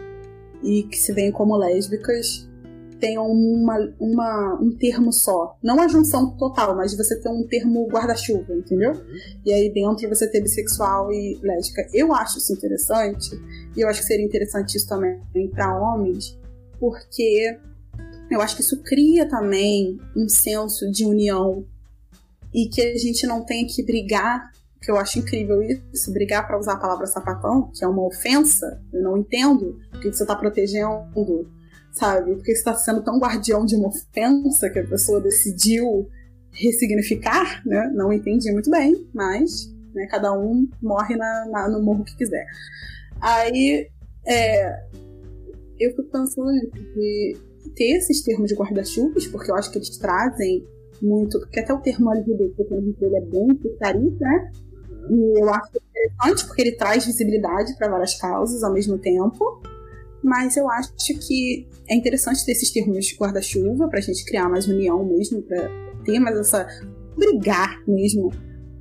Speaker 3: e que se veem como lésbicas tenham uma, uma, um termo só. Não a junção total, mas você ter um termo guarda-chuva, entendeu? E aí dentro você ter bissexual e lésbica. Eu acho isso interessante, e eu acho que seria interessante isso também para homens, porque eu acho que isso cria também um senso de união e que a gente não tenha que brigar que eu acho incrível isso, brigar para usar a palavra sapatão, que é uma ofensa, eu não entendo, porque você está protegendo sabe? Porque você está sendo tão guardião de uma ofensa que a pessoa decidiu ressignificar, né? Não entendi muito bem, mas né, cada um morre na, na, no morro que quiser. Aí é, eu fico pensando de ter esses termos de guarda-chuvas, porque eu acho que eles trazem muito, porque até o termo LGBT ele é bem putaria, né? E eu acho interessante porque ele traz visibilidade para várias causas ao mesmo tempo. Mas eu acho que é interessante ter esses termos de guarda-chuva pra gente criar mais união mesmo, pra ter mais essa. brigar mesmo,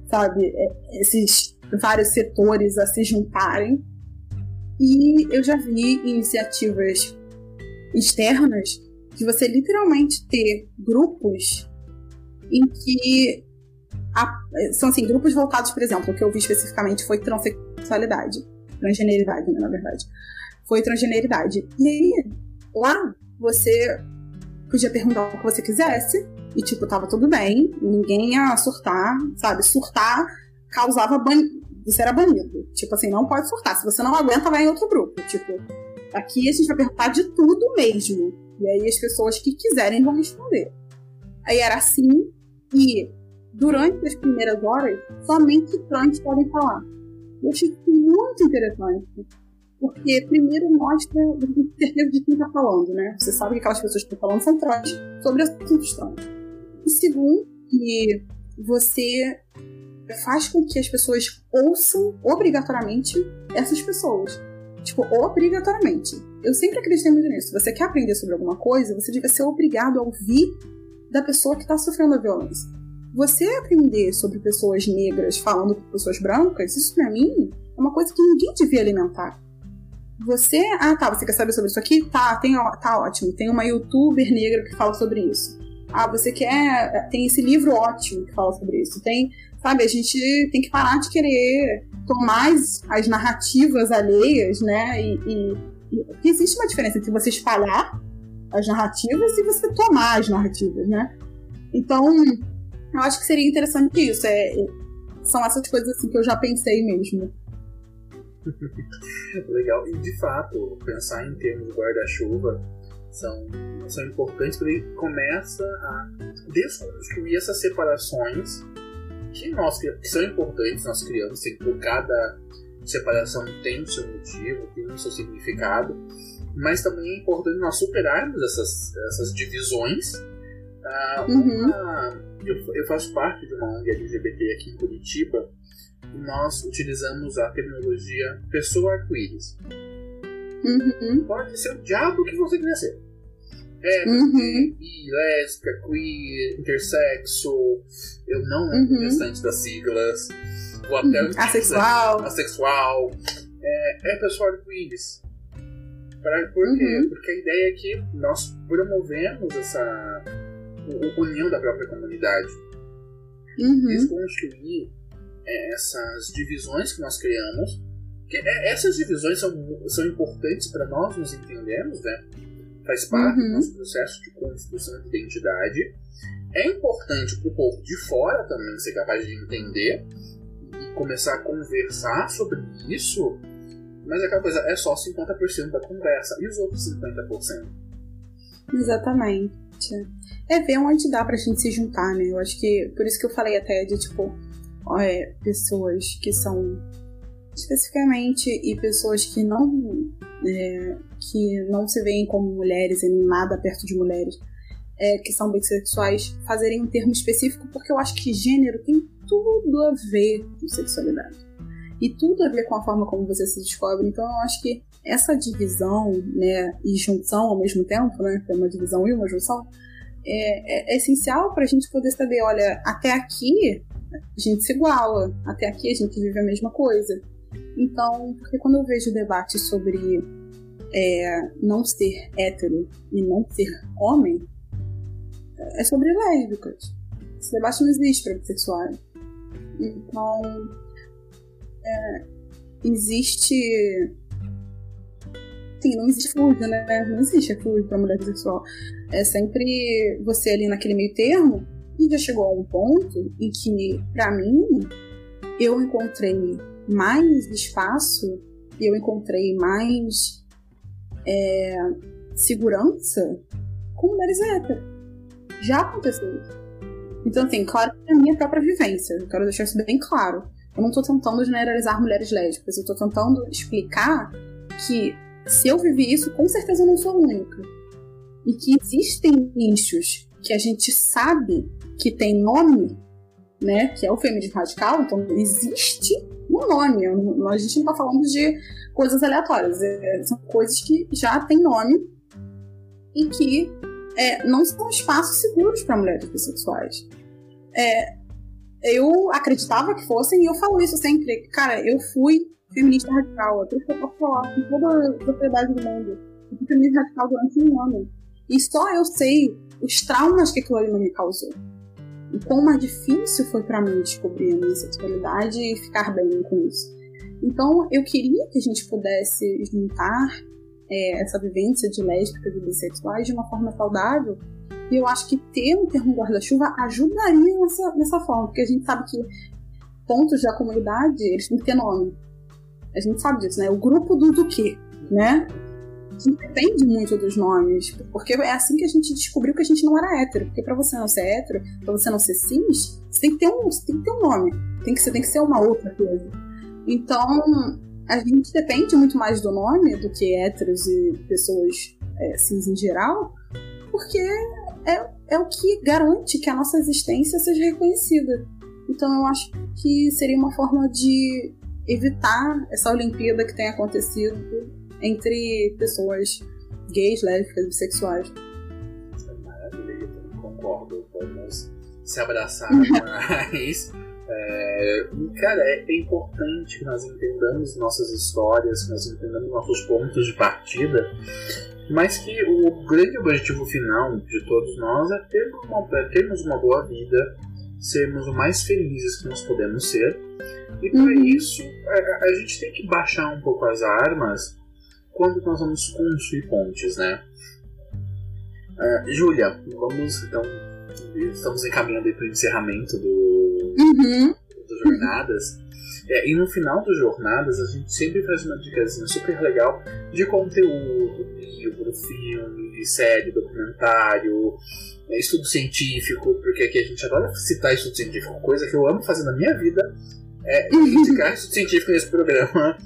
Speaker 3: sabe? É, esses vários setores a se juntarem. E eu já vi iniciativas externas de você literalmente ter grupos em que a, são assim, grupos voltados, por exemplo, o que eu vi especificamente foi transexualidade, transgeneridade, né, na verdade foi transgeneridade. E aí, lá, você podia perguntar o que você quisesse, e tipo, tava tudo bem, ninguém ia surtar, sabe? Surtar causava ban... Você era banido. Tipo assim, não pode surtar. Se você não aguenta, vai em outro grupo. Tipo, aqui a gente vai perguntar de tudo mesmo. E aí as pessoas que quiserem vão responder. Aí era assim, e durante as primeiras horas, somente trans podem falar. Eu achei muito interessante. Porque, primeiro, mostra certeza de quem está falando, né? Você sabe que aquelas pessoas que estão falando são trans sobre assuntos trans. E segundo, que você faz com que as pessoas ouçam obrigatoriamente essas pessoas. Tipo, obrigatoriamente. Eu sempre acreditei muito nisso. Você quer aprender sobre alguma coisa, você deve ser obrigado a ouvir da pessoa que está sofrendo a violência. Você aprender sobre pessoas negras falando com pessoas brancas, isso para mim é uma coisa que ninguém devia alimentar. Você, ah tá, você quer saber sobre isso aqui? Tá, tem, tá ótimo. Tem uma youtuber negra que fala sobre isso. Ah, você quer. Tem esse livro ótimo que fala sobre isso. Tem, sabe, a gente tem que parar de querer tomar as, as narrativas alheias, né? E, e, e, existe uma diferença entre você espalhar as narrativas e você tomar as narrativas, né? Então, eu acho que seria interessante isso. É, são essas coisas assim que eu já pensei mesmo.
Speaker 1: Legal. E de fato, pensar em termos de guarda-chuva são, são importantes porque ele começa a desconstruir essas separações que, nós, que são importantes nós criamos, tem, por cada separação tem o seu motivo, tem o seu significado, mas também é importante nós superarmos essas, essas divisões. Ah,
Speaker 3: Uhum.
Speaker 1: uma- eu, eu faço parte de uma ONG LGBT aqui em Curitiba e nós utilizamos a terminologia pessoa arco-íris.
Speaker 3: Uhum.
Speaker 1: Pode ser o diabo que você quiser ser. É,
Speaker 3: Uhum.
Speaker 1: bi, lésbica, queer, intersexo, eu não lembro
Speaker 3: Uhum.
Speaker 1: o restante das siglas, vou até o
Speaker 3: Assexual.
Speaker 1: assexual, é, é pessoal arco-íris. Por quê?
Speaker 3: Uhum.
Speaker 1: Porque a ideia é que nós promovemos essa u- união da própria comunidade.
Speaker 3: Uhum.
Speaker 1: Desconstruir é, essas divisões que nós criamos. É, essas divisões são, são importantes para nós nos entendermos, né? Faz parte do
Speaker 3: Uhum.
Speaker 1: nosso processo de construção de identidade. É importante para o povo de fora também ser capaz de entender e começar a conversar sobre isso. Mas aquela coisa é só 50% da conversa. E os outros 50%?
Speaker 3: Exatamente. É ver onde dá pra gente se juntar, né? Eu acho que. Por isso que eu falei até de, tipo, é, pessoas que são. Especificamente, e pessoas que não. é, que não se veem como mulheres e nada perto de mulheres, é, que são bissexuais, fazerem um termo específico, porque eu acho que gênero tem tudo a ver com sexualidade. E tudo a ver com a forma como você se descobre. Então eu acho que essa divisão, né, e junção ao mesmo tempo, né, é uma divisão e uma junção, é, é- é essencial para a gente poder saber, olha, até aqui a gente se iguala, até aqui a gente vive a mesma coisa. Então, porque quando eu vejo debate sobre é, não ser hétero e não ser homem, é sobre lésbicas. Esse debate não existe para bissexuais. Então, é, existe Sim, não existe fluido, né? Não existe fluido pra mulher bissexual. É sempre você ali naquele meio termo e já chegou a um ponto em que, pra mim, eu encontrei mais espaço e eu encontrei mais é, segurança com mulheres héteros. Já aconteceu. Então, assim, claro que é a minha própria vivência. Eu quero deixar isso bem claro. Eu não tô tentando generalizar mulheres lésbicas. Eu tô tentando explicar que se eu vivi isso, com certeza eu não sou única. E que existem nichos que a gente sabe que tem nome, né? Que é o feminismo radical, então existe um nome. Eu A gente não tá falando de coisas aleatórias. é- são coisas que já têm nome e que é, não são espaços seguros para mulheres bissexuais. É, eu acreditava que fossem, e eu falo isso sempre. Cara, eu fui feminista radical, até que eu posso falar com toda a propriedade do mundo. Eu fui feminista radical durante um ano. E só eu sei os traumas que aquilo ali me causou. E quão mais difícil foi pra mim descobrir a minha sexualidade e ficar bem com isso. Então, eu queria que a gente pudesse juntar é, essa vivência de lésbicas e bissexuais de uma forma saudável. E eu acho que ter um termo guarda-chuva ajudaria nessa, nessa forma, porque a gente sabe que pontos da comunidade, eles têm que ter nome. A gente sabe disso, né? O grupo do do quê, né? Gente depende muito dos nomes, porque é assim que a gente descobriu que a gente não era hétero. Porque pra você não ser hétero, pra você não ser cis, você tem que ter um, você tem que ter um nome. Tem que, ser, tem que ser uma outra coisa. Então, a gente depende muito mais do nome do que héteros e pessoas é, cis em geral, porque é, é o que garante que a nossa existência seja reconhecida. Então, eu acho que seria uma forma de evitar essa Olimpíada que tem acontecido entre pessoas gays, lésbicas bissexuais.
Speaker 1: Maravilha, eu também concordo. Vamos se abraçar mais. É, cara, é, é importante que nós entendamos nossas histórias, que nós entendamos nossos pontos de partida, mas que o grande objetivo final de todos nós é termos uma, é termos uma boa vida, sermos o mais felizes que nós podemos ser. E para
Speaker 3: Uhum.
Speaker 1: isso, a, a gente tem que baixar um pouco as armas quando nós vamos construir pontes, né? Ah, Júlia, vamos então. Estamos encaminhando para o encerramento do,
Speaker 3: Uhum.
Speaker 1: do Jornadas. É, e no final do Jornadas, a gente sempre faz uma dicasinha super legal de conteúdo, livro, filme, série, documentário, é, estudo científico, porque aqui a gente adora citar estudo científico, coisa que eu amo fazer na minha vida, é indicar estudo científico nesse programa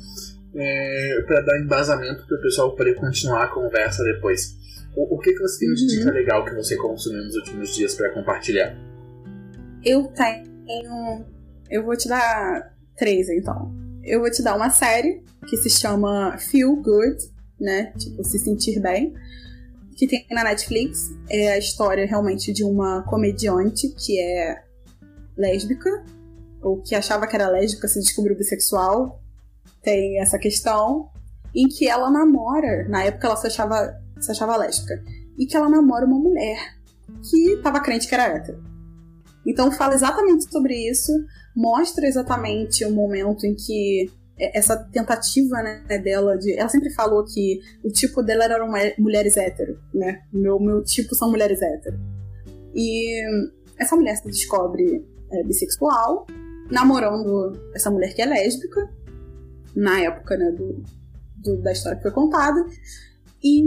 Speaker 1: é, para dar embasamento para o pessoal poder continuar a conversa depois. O, o que, que você tem de dica uhum. legal que você consumiu nos últimos dias para compartilhar?
Speaker 3: Eu tenho. Eu vou te dar três então. Eu vou te dar uma série que se chama Feel Good, né? Tipo, se sentir bem. Que tem na Netflix. É a história realmente de uma comediante que é lésbica, ou que achava que era lésbica, se descobriu bissexual. Tem essa questão. Em que ela namora, na época ela se achava, se achava lésbica, e que ela namora uma mulher que tava crente que era hétero. Então fala exatamente sobre isso, mostra exatamente o momento em que essa tentativa né, dela de. Ela sempre falou que o tipo dela eram mulheres hétero, né? Meu, meu tipo são mulheres hétero. E essa mulher se descobre é, bissexual, namorando essa mulher que é lésbica, na época né, do, do, da história que foi contada. E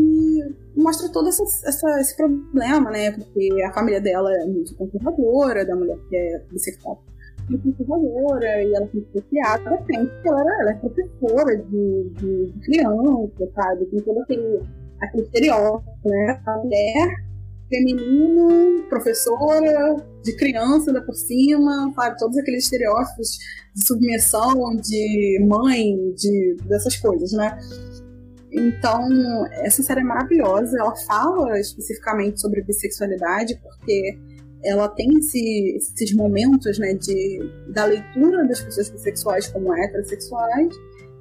Speaker 3: mostra todo essa, essa, esse problema, né? Porque a família dela é muito conservadora, da mulher que é bissexual muito conservadora, e ela foi criada assim, porque ela, era, ela é professora de, de, de criança, sabe? Tem todo aquele, aquele estereótipo, né? A mulher feminina, professora, de criança, ainda por cima, sabe? Todos aqueles estereótipos de submissão, de mãe, de dessas coisas, né? Então, essa série é maravilhosa. Ela fala especificamente sobre bissexualidade, porque ela tem esse, esses momentos né, de, da leitura das pessoas bissexuais como heterossexuais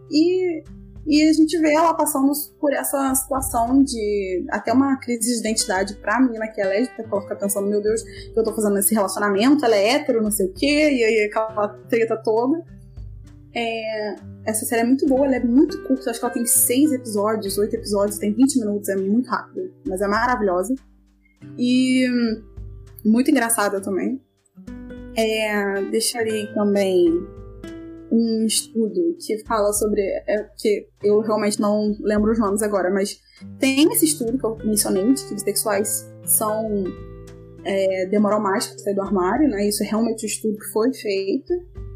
Speaker 3: e, e a gente vê ela passando por essa situação de até uma crise de identidade pra menina que é lésbica, que ela fica pensando, meu Deus, eu tô fazendo esse relacionamento, ela é hétero, não sei o quê, e aí aquela treta toda. É, essa série é muito boa, ela é muito curta, acho que ela tem seis episódios, oito episódios, tem 20 minutos, é muito rápido, mas é maravilhosa. E muito engraçada também. É, deixarei também um estudo que fala sobre. É, que eu realmente não lembro os nomes agora, mas tem esse estudo que eu mencionei de que bissexuais são. É, demoram mais para sair do armário, né? Isso é realmente um estudo que foi feito.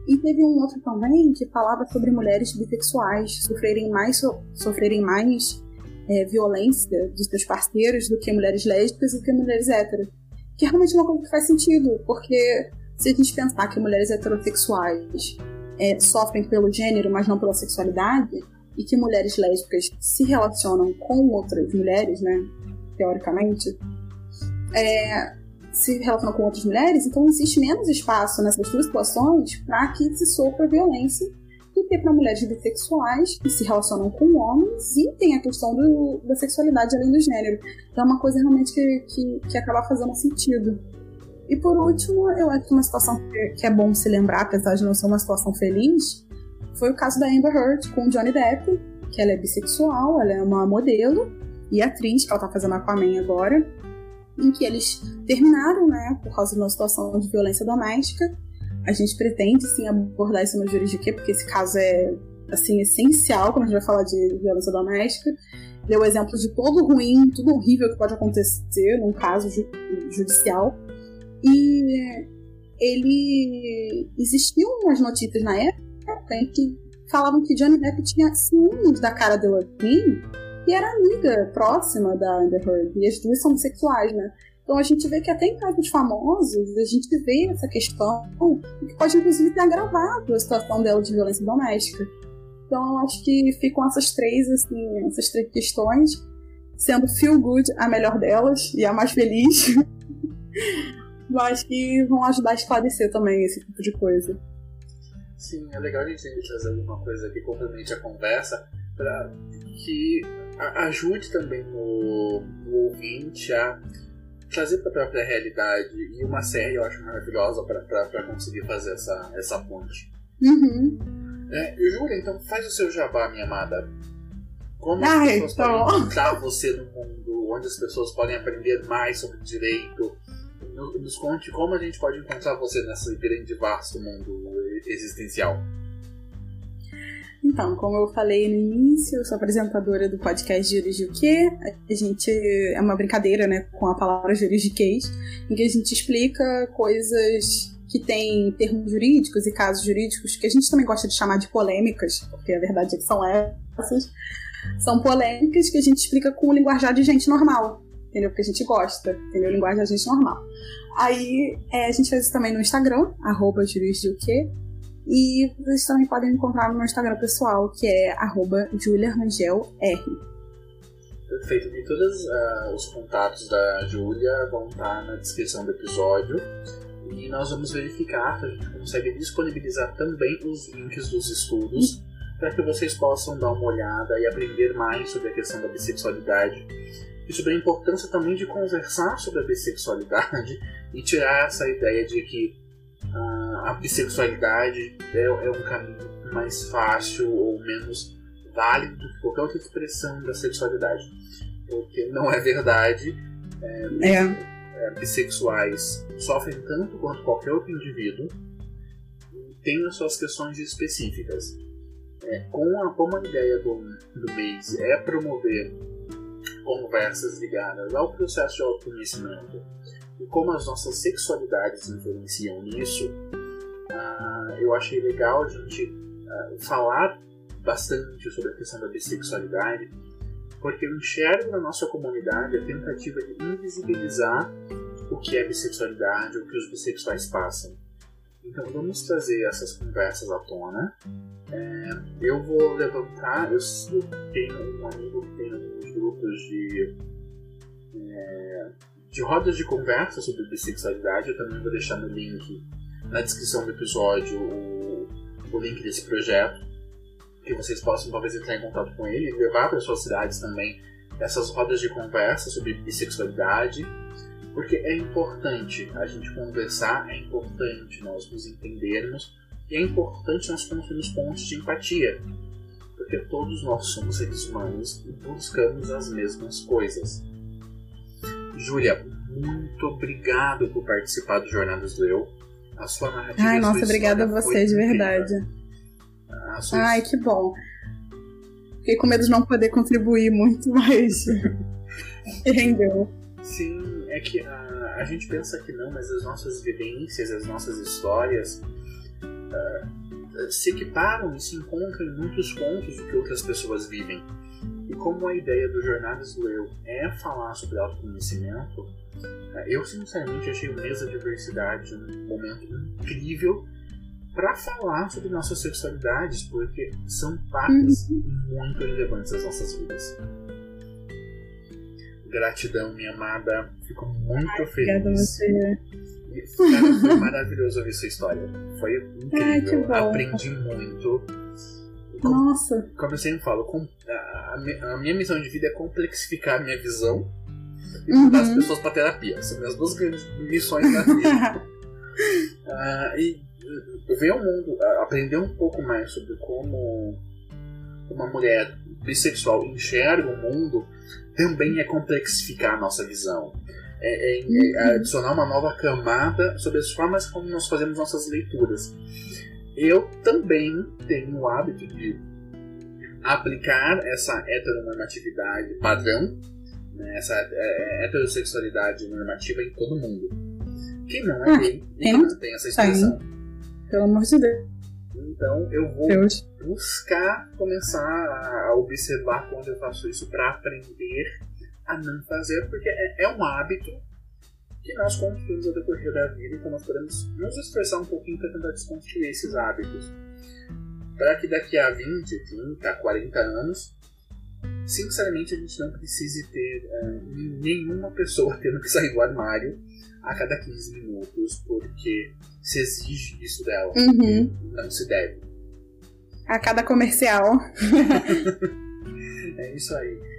Speaker 3: E teve um outro também que falava sobre mulheres bissexuais sofrerem mais, so, sofrerem mais é, violência dos seus parceiros do que mulheres lésbicas e do que mulheres héteras. Que é realmente uma coisa que faz sentido, porque se a gente pensar que mulheres heterossexuais é, sofrem pelo gênero, mas não pela sexualidade, e que mulheres lésbicas se relacionam com outras mulheres, né, teoricamente, é, se relacionam com outras mulheres, então existe menos espaço nessas duas situações para que se sofra violência do que para mulheres bissexuais que se relacionam com homens e tem a questão do, da sexualidade além do gênero. Então é uma coisa realmente que, que, que acaba fazendo sentido. E por último, eu acho que uma situação que é bom se lembrar, apesar de não ser uma situação feliz, foi o caso da Amber Heard com Johnny Depp, que ela é bissexual, ela é uma modelo e atriz, que ela tá fazendo Aquaman agora, em que eles terminaram, né, por causa de uma situação de violência doméstica. A gente pretende, sim, abordar isso no juridiquê, porque esse caso é, assim, essencial quando a gente vai falar de violência doméstica. Deu exemplo de todo ruim, tudo horrível que pode acontecer num caso ju judicial. E ele... Existiam umas notícias na época em que falavam que Johnny Depp tinha ciúmes da cara assim, e era amiga próxima da Amber Heard. E as duas são bissexuais, né? Então a gente vê que até em casos famosos a gente vê essa questão que pode inclusive ter agravado a situação dela de violência doméstica. Então acho que ficam essas três, assim, essas três questões, sendo Feel Good a melhor delas e a mais feliz. eu acho que vão ajudar a esclarecer também esse tipo de coisa.
Speaker 1: Sim, é legal a gente trazer alguma coisa que complemente a conversa para que ajude também o, o ouvinte a trazer para a própria realidade. E uma série eu acho maravilhosa para conseguir fazer essa, essa ponte.
Speaker 3: Uhum.
Speaker 1: É, Júlia, então faz o seu jabá, minha amada. Como
Speaker 3: as
Speaker 1: Ai, pessoas
Speaker 3: então.
Speaker 1: podem encontrar você no mundo? Onde as pessoas podem aprender mais sobre direito? Nos conte como a gente pode encontrar você nesse grande vasto mundo existencial.
Speaker 3: Então, como eu falei no início, eu sou apresentadora do podcast Juridiquê. A gente é uma brincadeira, né, com a palavra juridiquês, em que a gente explica coisas que têm termos jurídicos e casos jurídicos que a gente também gosta de chamar de polêmicas, porque a verdade é que são essas. São polêmicas que a gente explica com o linguajar de gente normal, entendeu? Porque a gente gosta, entendeu? Linguagem de gente normal. Aí é, a gente fez isso também no Instagram, arroba. E vocês também podem encontrar no meu Instagram pessoal, que é arroba juliarangel.r.
Speaker 1: Perfeito. E todos uh, os contatos da Júlia vão estar na descrição do episódio. E nós vamos verificar se a gente consegue disponibilizar também os links dos estudos para que vocês possam dar uma olhada e aprender mais sobre a questão da bissexualidade e sobre a importância também de conversar sobre a bissexualidade e tirar essa ideia de que uh, a bissexualidade é, é, um caminho mais fácil ou menos válido do que qualquer outra expressão da sexualidade. Porque não é verdade. É, é. é bissexuais sofrem tanto quanto qualquer outro indivíduo e têm as suas questões específicas. É, com a, como a ideia do, do mês é promover conversas ligadas ao processo de autoconhecimento e como as nossas sexualidades influenciam nisso, uh, eu achei legal a gente uh, falar bastante sobre a questão da bissexualidade, porque eu enxergo na nossa comunidade a tentativa de invisibilizar o que é bissexualidade, o que os bissexuais passam. Então vamos trazer essas conversas à tona. É, eu vou levantar, eu, eu, tenho um amigo que tem alguns de é, de rodas de conversa sobre bissexualidade. Eu também vou deixar no link, na descrição do episódio, o, o link desse projeto, que vocês possam talvez entrar em contato com ele e levar para suas cidades também essas rodas de conversa sobre bissexualidade, porque é importante a gente conversar, é importante nós nos entendermos e é importante nós construirmos pontos de empatia, porque todos nós somos seres humanos e buscamos as mesmas coisas. Júlia, muito obrigado por participar do Jornadas do Eu. A sua narrativa.
Speaker 3: Ai, nossa, obrigada a você, de verdade. Sua... Ai, que bom. Fiquei com medo de não poder contribuir muito, mas. rendeu.
Speaker 1: Sim, é que a, a gente pensa que não, mas as nossas vivências, as nossas histórias uh, se equiparam e se encontram em muitos pontos do que outras pessoas vivem. E como a ideia do Jornadas do Eu é falar sobre autoconhecimento, é, eu sinceramente achei o Mesa Diversidade um momento incrível para falar sobre nossas sexualidades, porque são partes uhum. muito relevantes das nossas vidas. Gratidão, minha amada. Fico muito Ai, feliz. Obrigada você. Cara, foi maravilhoso ouvir sua história. Foi incrível. Ai, Aprendi muito.
Speaker 3: Como, Nossa.
Speaker 1: Como eu sempre falo, a, minha missão de vida é complexificar a minha visão e mandar uhum. as pessoas para terapia. São minhas duas grandes missões na vida. uh, e ver o mundo, aprender um pouco mais sobre como uma mulher bissexual enxerga o mundo também é complexificar a nossa visão. É, é, é uhum. adicionar uma nova camada sobre as formas como nós fazemos nossas leituras. Eu também tenho o hábito de aplicar essa heteronormatividade padrão, né, essa é, é, heterossexualidade normativa em todo mundo. Quem não é ah, gay não tem essa expressão.
Speaker 3: Pelo amor de Deus.
Speaker 1: Então eu vou Deus. buscar começar a observar quando eu faço isso para aprender a não fazer, porque é, é um hábito que nós construímos ao decorrer da vida, então nós podemos nos esforçar um pouquinho para tentar desconstruir esses hábitos. Para que daqui a 20, 30, 40 anos, sinceramente a gente não precise ter uh, nenhuma pessoa tendo que sair do armário a cada 15 minutos, porque se exige isso dela.
Speaker 3: Uhum.
Speaker 1: Não se deve.
Speaker 3: A cada comercial.
Speaker 1: é isso aí.